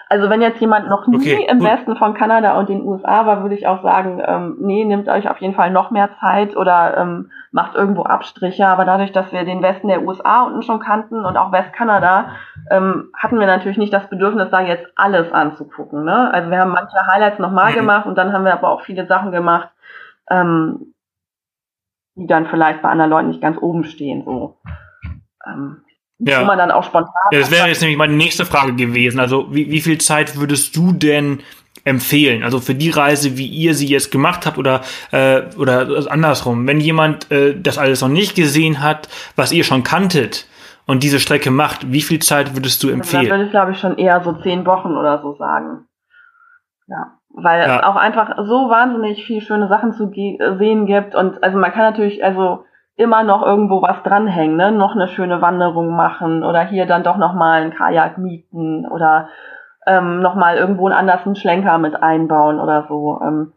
[SPEAKER 3] Also wenn jetzt jemand noch nie okay, im gut. Westen von Kanada und den USA war, würde ich auch sagen, ähm, nee, nehmt euch auf jeden Fall noch mehr Zeit oder ähm, macht irgendwo Abstriche. Aber dadurch, dass wir den Westen der USA unten schon kannten und auch Westkanada, ähm, hatten wir natürlich nicht das Bedürfnis, da jetzt alles anzugucken. Ne? Also wir haben manche Highlights nochmal mhm. gemacht und dann haben wir aber auch viele Sachen gemacht, ähm, die dann vielleicht bei anderen Leuten nicht ganz oben stehen. So.
[SPEAKER 1] Ähm, ja. wo man dann auch spontan. Ja, das wäre jetzt nämlich meine nächste Frage gewesen. Also, wie, wie viel Zeit würdest du denn empfehlen? Also für die Reise, wie ihr sie jetzt gemacht habt oder äh, oder andersrum, wenn jemand äh, das alles noch nicht gesehen hat, was ihr schon kanntet und diese Strecke macht, wie viel Zeit würdest du empfehlen? Also,
[SPEAKER 3] dann würde ich glaube ich schon eher so zehn Wochen oder so sagen. Ja, weil ja. es auch einfach so wahnsinnig viel schöne Sachen zu sehen gibt und also man kann natürlich also immer noch irgendwo was dranhängen, ne? noch eine schöne Wanderung machen oder hier dann doch nochmal ein Kajak mieten oder ähm, nochmal irgendwo einen anderen Schlenker mit einbauen oder so. Ähm,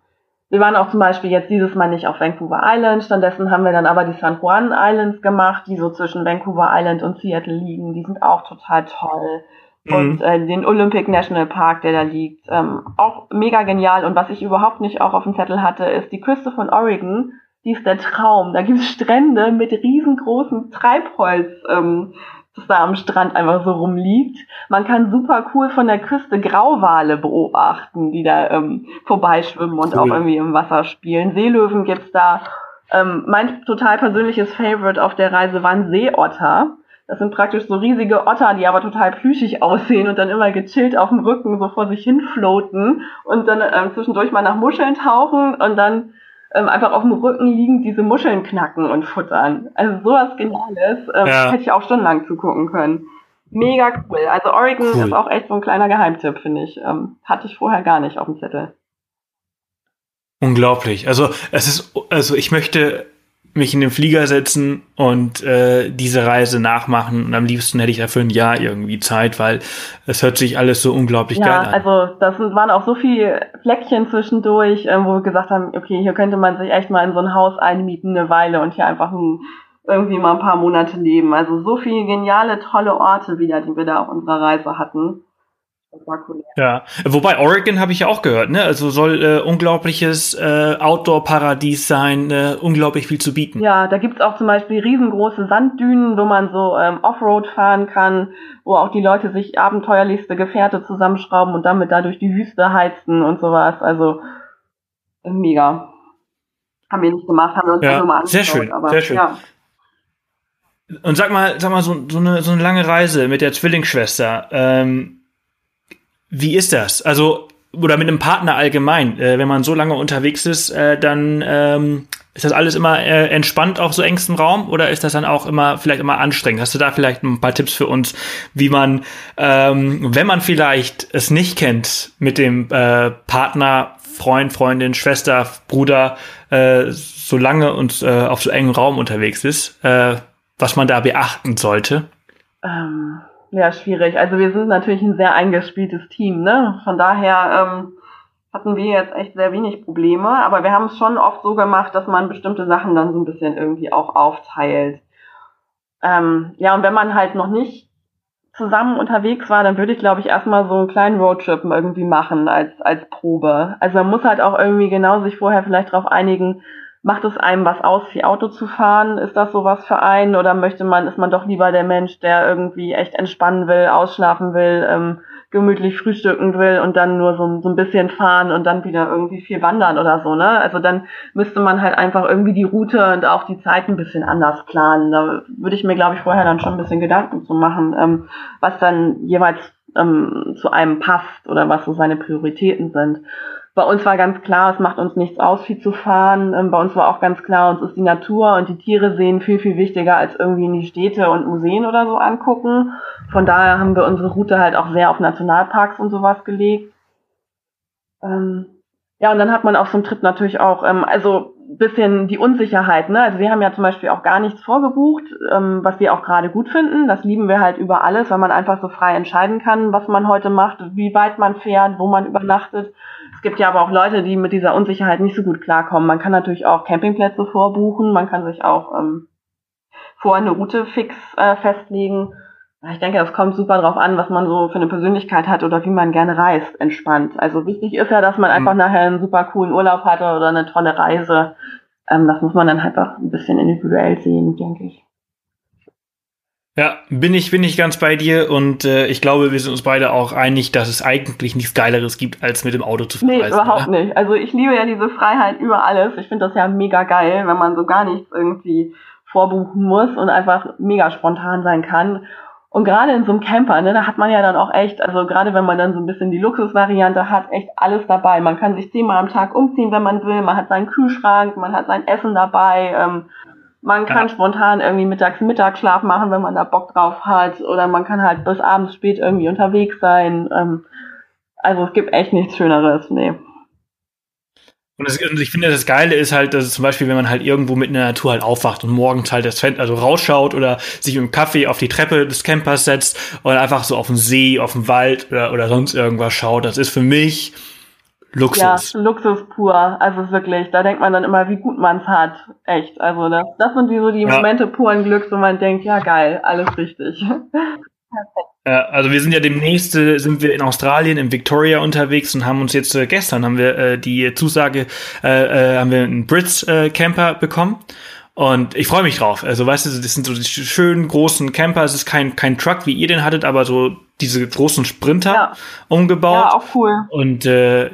[SPEAKER 3] wir waren auch zum Beispiel jetzt dieses Mal nicht auf Vancouver Island, stattdessen haben wir dann aber die San Juan Islands gemacht, die so zwischen Vancouver Island und Seattle liegen. Die sind auch total toll. Mhm. Und äh, den Olympic National Park, der da liegt, ähm, auch mega genial. Und was ich überhaupt nicht auch auf dem Zettel hatte, ist die Küste von Oregon die ist der Traum. Da gibt es Strände mit riesengroßen Treibholz, ähm, das da am Strand einfach so rumliegt. Man kann super cool von der Küste Grauwale beobachten, die da ähm, vorbeischwimmen und cool. auch irgendwie im Wasser spielen. Seelöwen gibt's da. Ähm, mein total persönliches Favorite auf der Reise waren Seeotter. Das sind praktisch so riesige Otter, die aber total plüschig aussehen und dann immer gechillt auf dem Rücken so vor sich hin floaten und dann ähm, zwischendurch mal nach Muscheln tauchen und dann ähm, einfach auf dem Rücken liegend diese Muscheln knacken und futtern. Also sowas Geniales ähm, ja. hätte ich auch stundenlang zugucken können. Mega cool. Also Oregon cool. ist auch echt so ein kleiner Geheimtipp, finde ich. Ähm, hatte ich vorher gar nicht auf dem Zettel.
[SPEAKER 1] Unglaublich. Also es ist, also ich möchte mich in den Flieger setzen und äh, diese Reise nachmachen. Und am liebsten hätte ich dafür ein Jahr irgendwie Zeit, weil es hört sich alles so unglaublich
[SPEAKER 3] ja,
[SPEAKER 1] geil an.
[SPEAKER 3] Also das waren auch so viele Fleckchen zwischendurch, äh, wo wir gesagt haben, okay, hier könnte man sich echt mal in so ein Haus einmieten eine Weile und hier einfach ein, irgendwie mal ein paar Monate leben. Also so viele geniale, tolle Orte wieder, die wir da auf unserer Reise hatten.
[SPEAKER 1] Ja, wobei Oregon habe ich ja auch gehört, ne? Also soll äh, unglaubliches äh, Outdoor-Paradies sein, äh, unglaublich viel zu bieten.
[SPEAKER 3] Ja, da gibt's auch zum Beispiel riesengroße Sanddünen, wo man so ähm, Offroad fahren kann, wo auch die Leute sich abenteuerlichste Gefährte zusammenschrauben und damit da durch die Wüste heizen und sowas. Also mega. Haben wir nicht gemacht, haben wir uns
[SPEAKER 1] ja, nur mal angeschaut. Sehr schön, aber, sehr schön. Ja. Und sag mal, sag mal, so, so, eine, so eine lange Reise mit der Zwillingsschwester. Ähm, wie ist das? Also, oder mit einem Partner allgemein, äh, wenn man so lange unterwegs ist, äh, dann ähm, ist das alles immer äh, entspannt auf so engstem Raum oder ist das dann auch immer vielleicht immer anstrengend? Hast du da vielleicht ein paar Tipps für uns, wie man, ähm, wenn man vielleicht es nicht kennt, mit dem äh, Partner, Freund, Freundin, Schwester, Bruder, äh, so lange und äh, auf so engem Raum unterwegs ist, äh, was man da beachten sollte?
[SPEAKER 3] Ähm ja, schwierig. Also wir sind natürlich ein sehr eingespieltes Team, ne? Von daher ähm, hatten wir jetzt echt sehr wenig Probleme, aber wir haben es schon oft so gemacht, dass man bestimmte Sachen dann so ein bisschen irgendwie auch aufteilt. Ähm, ja, und wenn man halt noch nicht zusammen unterwegs war, dann würde ich, glaube ich, erstmal so einen kleinen Roadtrip irgendwie machen als, als Probe. Also man muss halt auch irgendwie genau sich vorher vielleicht darauf einigen, macht es einem was aus, viel Auto zu fahren? Ist das sowas für einen? Oder möchte man, ist man doch lieber der Mensch, der irgendwie echt entspannen will, ausschlafen will, ähm, gemütlich frühstücken will und dann nur so, so ein bisschen fahren und dann wieder irgendwie viel wandern oder so, ne? Also dann müsste man halt einfach irgendwie die Route und auch die Zeit ein bisschen anders planen. Da würde ich mir, glaube ich, vorher dann schon ein bisschen Gedanken zu machen, ähm, was dann jeweils ähm, zu einem passt oder was so seine Prioritäten sind. Bei uns war ganz klar, es macht uns nichts aus, viel zu fahren. Ähm, bei uns war auch ganz klar, uns ist die Natur und die Tiere sehen viel, viel wichtiger, als irgendwie in die Städte und Museen oder so angucken. Von daher haben wir unsere Route halt auch sehr auf Nationalparks und sowas gelegt. Ähm, ja, und dann hat man auf so einem Trip natürlich auch, ähm, also bisschen die Unsicherheit, ne? Also wir haben ja zum Beispiel auch gar nichts vorgebucht, ähm, was wir auch gerade gut finden. Das lieben wir halt über alles, weil man einfach so frei entscheiden kann, was man heute macht, wie weit man fährt, wo man übernachtet. Es gibt ja aber auch Leute, die mit dieser Unsicherheit nicht so gut klarkommen. Man kann natürlich auch Campingplätze vorbuchen, man kann sich auch ähm, vor eine Route fix äh, festlegen. Ich denke, es kommt super drauf an, was man so für eine Persönlichkeit hat oder wie man gerne reist, entspannt. Also wichtig ist ja, dass man einfach mhm. nachher einen super coolen Urlaub hatte oder eine tolle Reise. Ähm, das muss man dann halt auch ein bisschen individuell sehen, denke ich.
[SPEAKER 1] Ja, bin ich, bin ich ganz bei dir und äh, ich glaube, wir sind uns beide auch einig, dass es eigentlich nichts Geileres gibt, als mit dem Auto zu
[SPEAKER 3] fahren. Nee, überhaupt oder? nicht. Also ich liebe ja diese Freiheit über alles. Ich finde das ja mega geil, wenn man so gar nichts irgendwie vorbuchen muss und einfach mega spontan sein kann. Und gerade in so einem Camper, ne, da hat man ja dann auch echt, also gerade wenn man dann so ein bisschen die Luxusvariante hat, echt alles dabei. Man kann sich zehnmal am Tag umziehen, wenn man will. Man hat seinen Kühlschrank, man hat sein Essen dabei. Ähm, man kann ja. spontan irgendwie mittags Mittagsschlaf machen, wenn man da Bock drauf hat. Oder man kann halt bis abends spät irgendwie unterwegs sein. Ähm, also es gibt echt nichts Schöneres, nee.
[SPEAKER 1] Und, das, und, ich finde, das Geile ist halt, dass zum Beispiel, wenn man halt irgendwo mitten in der Natur halt aufwacht und morgens halt das Fenster, also rausschaut oder sich im Kaffee auf die Treppe des Campers setzt und einfach so auf den See, auf den Wald oder, oder sonst irgendwas schaut, das ist für mich Luxus.
[SPEAKER 3] Ja, Luxus pur. Also wirklich, da denkt man dann immer, wie gut man es hat. Echt. Also das, das sind die, so die ja. Momente puren Glücks, wo man denkt, ja geil, alles richtig.
[SPEAKER 1] Perfekt. Also wir sind ja demnächst äh, sind wir in Australien in Victoria unterwegs und haben uns jetzt äh, gestern haben wir äh, die Zusage äh, äh, haben wir einen Brits äh, Camper bekommen und ich freue mich drauf. Also weißt du, das sind so die schönen großen Camper. Es ist kein kein Truck wie ihr den hattet, aber so diese großen Sprinter ja. umgebaut. Ja,
[SPEAKER 3] auch cool.
[SPEAKER 1] Und äh,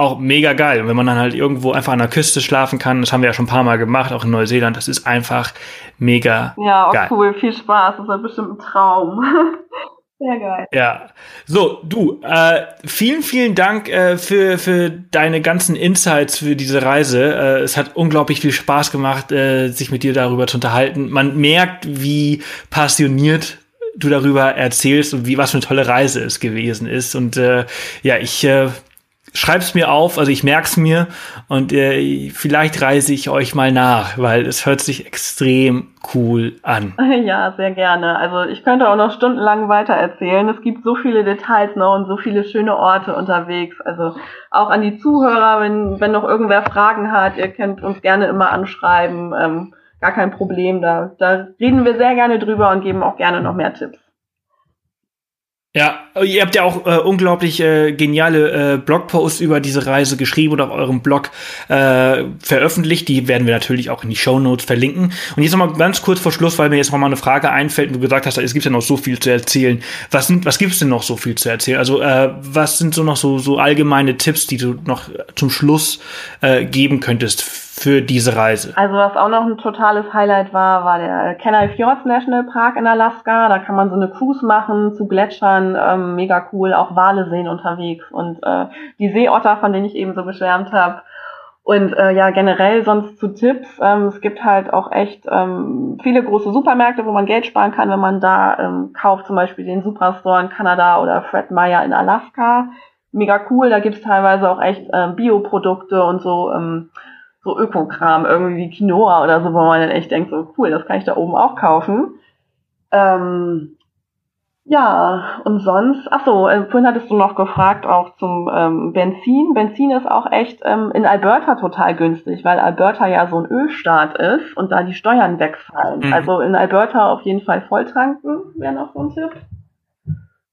[SPEAKER 1] auch mega geil. Und wenn man dann halt irgendwo einfach an der Küste schlafen kann, das haben wir ja schon ein paar Mal gemacht, auch in Neuseeland, das ist einfach mega
[SPEAKER 3] Ja, auch geil. cool, viel Spaß, das ist bestimmt ein Traum. Sehr geil.
[SPEAKER 1] Ja. So, du, äh, vielen, vielen Dank äh, für, für deine ganzen Insights für diese Reise. Äh, es hat unglaublich viel Spaß gemacht, äh, sich mit dir darüber zu unterhalten. Man merkt, wie passioniert du darüber erzählst und wie was für eine tolle Reise es gewesen ist. Und äh, ja, ich äh, schreib's mir auf, also ich merk's mir und äh, vielleicht reise ich euch mal nach, weil es hört sich extrem cool an.
[SPEAKER 3] Ja, sehr gerne. Also ich könnte auch noch stundenlang weiter erzählen. Es gibt so viele Details noch und so viele schöne Orte unterwegs. Also auch an die Zuhörer, wenn, wenn noch irgendwer Fragen hat, ihr könnt uns gerne immer anschreiben. Ähm, gar kein Problem. Da, da reden wir sehr gerne drüber und geben auch gerne noch mehr Tipps.
[SPEAKER 1] Ja, ihr habt ja auch äh, unglaublich äh, geniale äh, Blogposts über diese Reise geschrieben und auf eurem Blog äh, veröffentlicht. Die werden wir natürlich auch in die Show Notes verlinken. Und jetzt nochmal ganz kurz vor Schluss, weil mir jetzt nochmal eine Frage einfällt und du gesagt hast, es gibt ja noch so viel zu erzählen. Was, sind, was gibt es denn noch so viel zu erzählen? Also äh, was sind so noch so, so allgemeine Tipps, die du noch zum Schluss äh, geben könntest für diese Reise?
[SPEAKER 3] Also was auch noch ein totales Highlight war, war der Kenai Fjords National Park in Alaska. Da kann man so eine Cruise machen zu Gletschern, ähm, mega cool, auch Wale sehen unterwegs und äh, die Seeotter, von denen ich eben so geschwärmt habe. Und äh, ja, generell sonst zu Tipps. Ähm, es gibt halt auch echt ähm, viele große Supermärkte, wo man Geld sparen kann, wenn man da ähm, kauft, zum Beispiel den Superstore in Kanada oder Fred Meyer in Alaska. Mega cool, da gibt's teilweise auch echt ähm, Bioprodukte und so ähm, so Ökokram, irgendwie wie Quinoa oder so, wo man dann echt denkt, so cool, das kann ich da oben auch kaufen. Ähm, Ja, und sonst, ach so, äh, vorhin hattest du noch gefragt auch zum ähm, Benzin. Benzin ist auch echt ähm, in Alberta total günstig, weil Alberta ja so ein Ölstaat ist und da die Steuern wegfallen. Mhm. Also in Alberta auf jeden Fall volltanken, wäre noch so ein Tipp.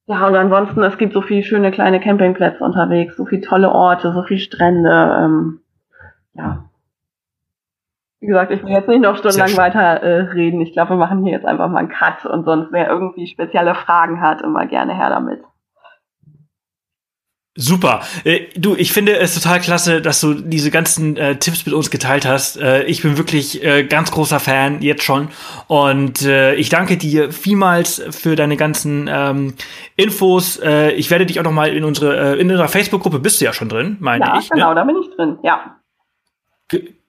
[SPEAKER 3] Ja, und ansonsten, es gibt so viele schöne kleine Campingplätze unterwegs, so viele tolle Orte, so viele Strände. Ähm, ja, wie gesagt, ich will jetzt nicht noch stundenlang weiter äh, reden. Ich glaube, wir machen hier jetzt einfach mal einen Cut und sonst, wer irgendwie spezielle Fragen hat, immer gerne her damit.
[SPEAKER 4] Super. Äh, du, ich finde es total klasse, dass du diese ganzen äh, Tipps mit uns geteilt hast. Äh, ich bin wirklich äh, ganz großer Fan jetzt schon und äh, ich danke dir vielmals für deine ganzen ähm, Infos. Äh, ich werde dich auch noch mal in unsere in unserer Facebook-Gruppe bist du ja schon drin, meine
[SPEAKER 3] ja,
[SPEAKER 4] ich.
[SPEAKER 3] Ne? Genau, ne? da bin ich drin. Ja.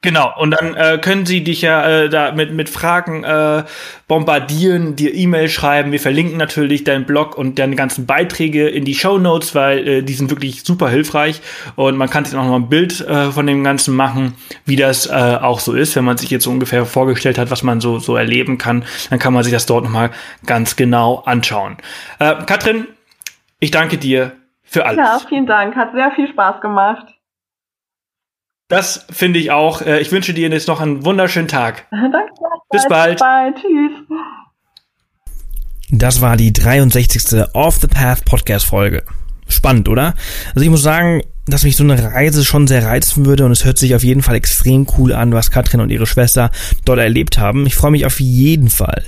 [SPEAKER 4] Genau, und dann äh, können sie dich ja äh, da mit, mit Fragen äh, bombardieren, dir E-Mail schreiben. Wir verlinken natürlich deinen Blog und deine ganzen Beiträge in die Show Notes, weil äh, die sind wirklich super hilfreich und man kann sich auch noch ein Bild äh, von dem Ganzen machen, wie das äh, auch so ist. Wenn man sich jetzt so ungefähr vorgestellt hat, was man so, so erleben kann, dann kann man sich das dort noch mal ganz genau anschauen. Äh, Katrin, ich danke dir für alles.
[SPEAKER 3] Ja, vielen Dank. Hat sehr viel Spaß gemacht.
[SPEAKER 4] Das finde ich auch. Äh, ich wünsche dir jetzt noch einen wunderschönen Tag.
[SPEAKER 3] Danke.
[SPEAKER 4] Bis bald.
[SPEAKER 3] Bis bald. Tschüss.
[SPEAKER 1] Das war die 63. Off the Path Podcast Folge. Spannend, oder? Also ich muss sagen, dass mich so eine Reise schon sehr reizen würde und es hört sich auf jeden Fall extrem cool an, was Katrin und ihre Schwester dort erlebt haben. Ich freue mich auf jeden Fall,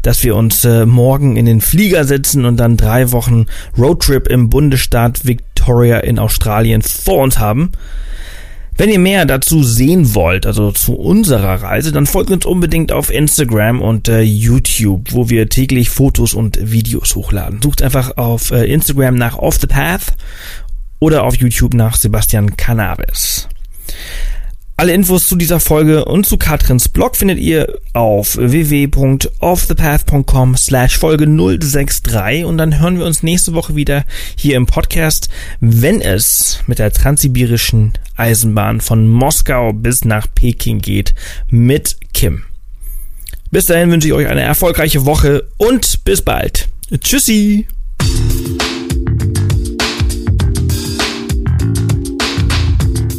[SPEAKER 1] dass wir uns äh, morgen in den Flieger setzen und dann drei Wochen Roadtrip im Bundesstaat Victoria in Australien vor uns haben. Wenn ihr mehr dazu sehen wollt, also zu unserer Reise, dann folgt uns unbedingt auf Instagram und äh, YouTube, wo wir täglich Fotos und Videos hochladen. Sucht einfach auf äh, Instagram nach Off the Path oder auf YouTube nach Sebastian Cannabis. Alle Infos zu dieser Folge und zu Katrins Blog findet ihr auf www.offthepath.com slash Folge 063 und dann hören wir uns nächste Woche wieder hier im Podcast, wenn es mit der transsibirischen Eisenbahn von Moskau bis nach Peking geht mit Kim. Bis dahin wünsche ich euch eine erfolgreiche Woche und bis bald. Tschüssi!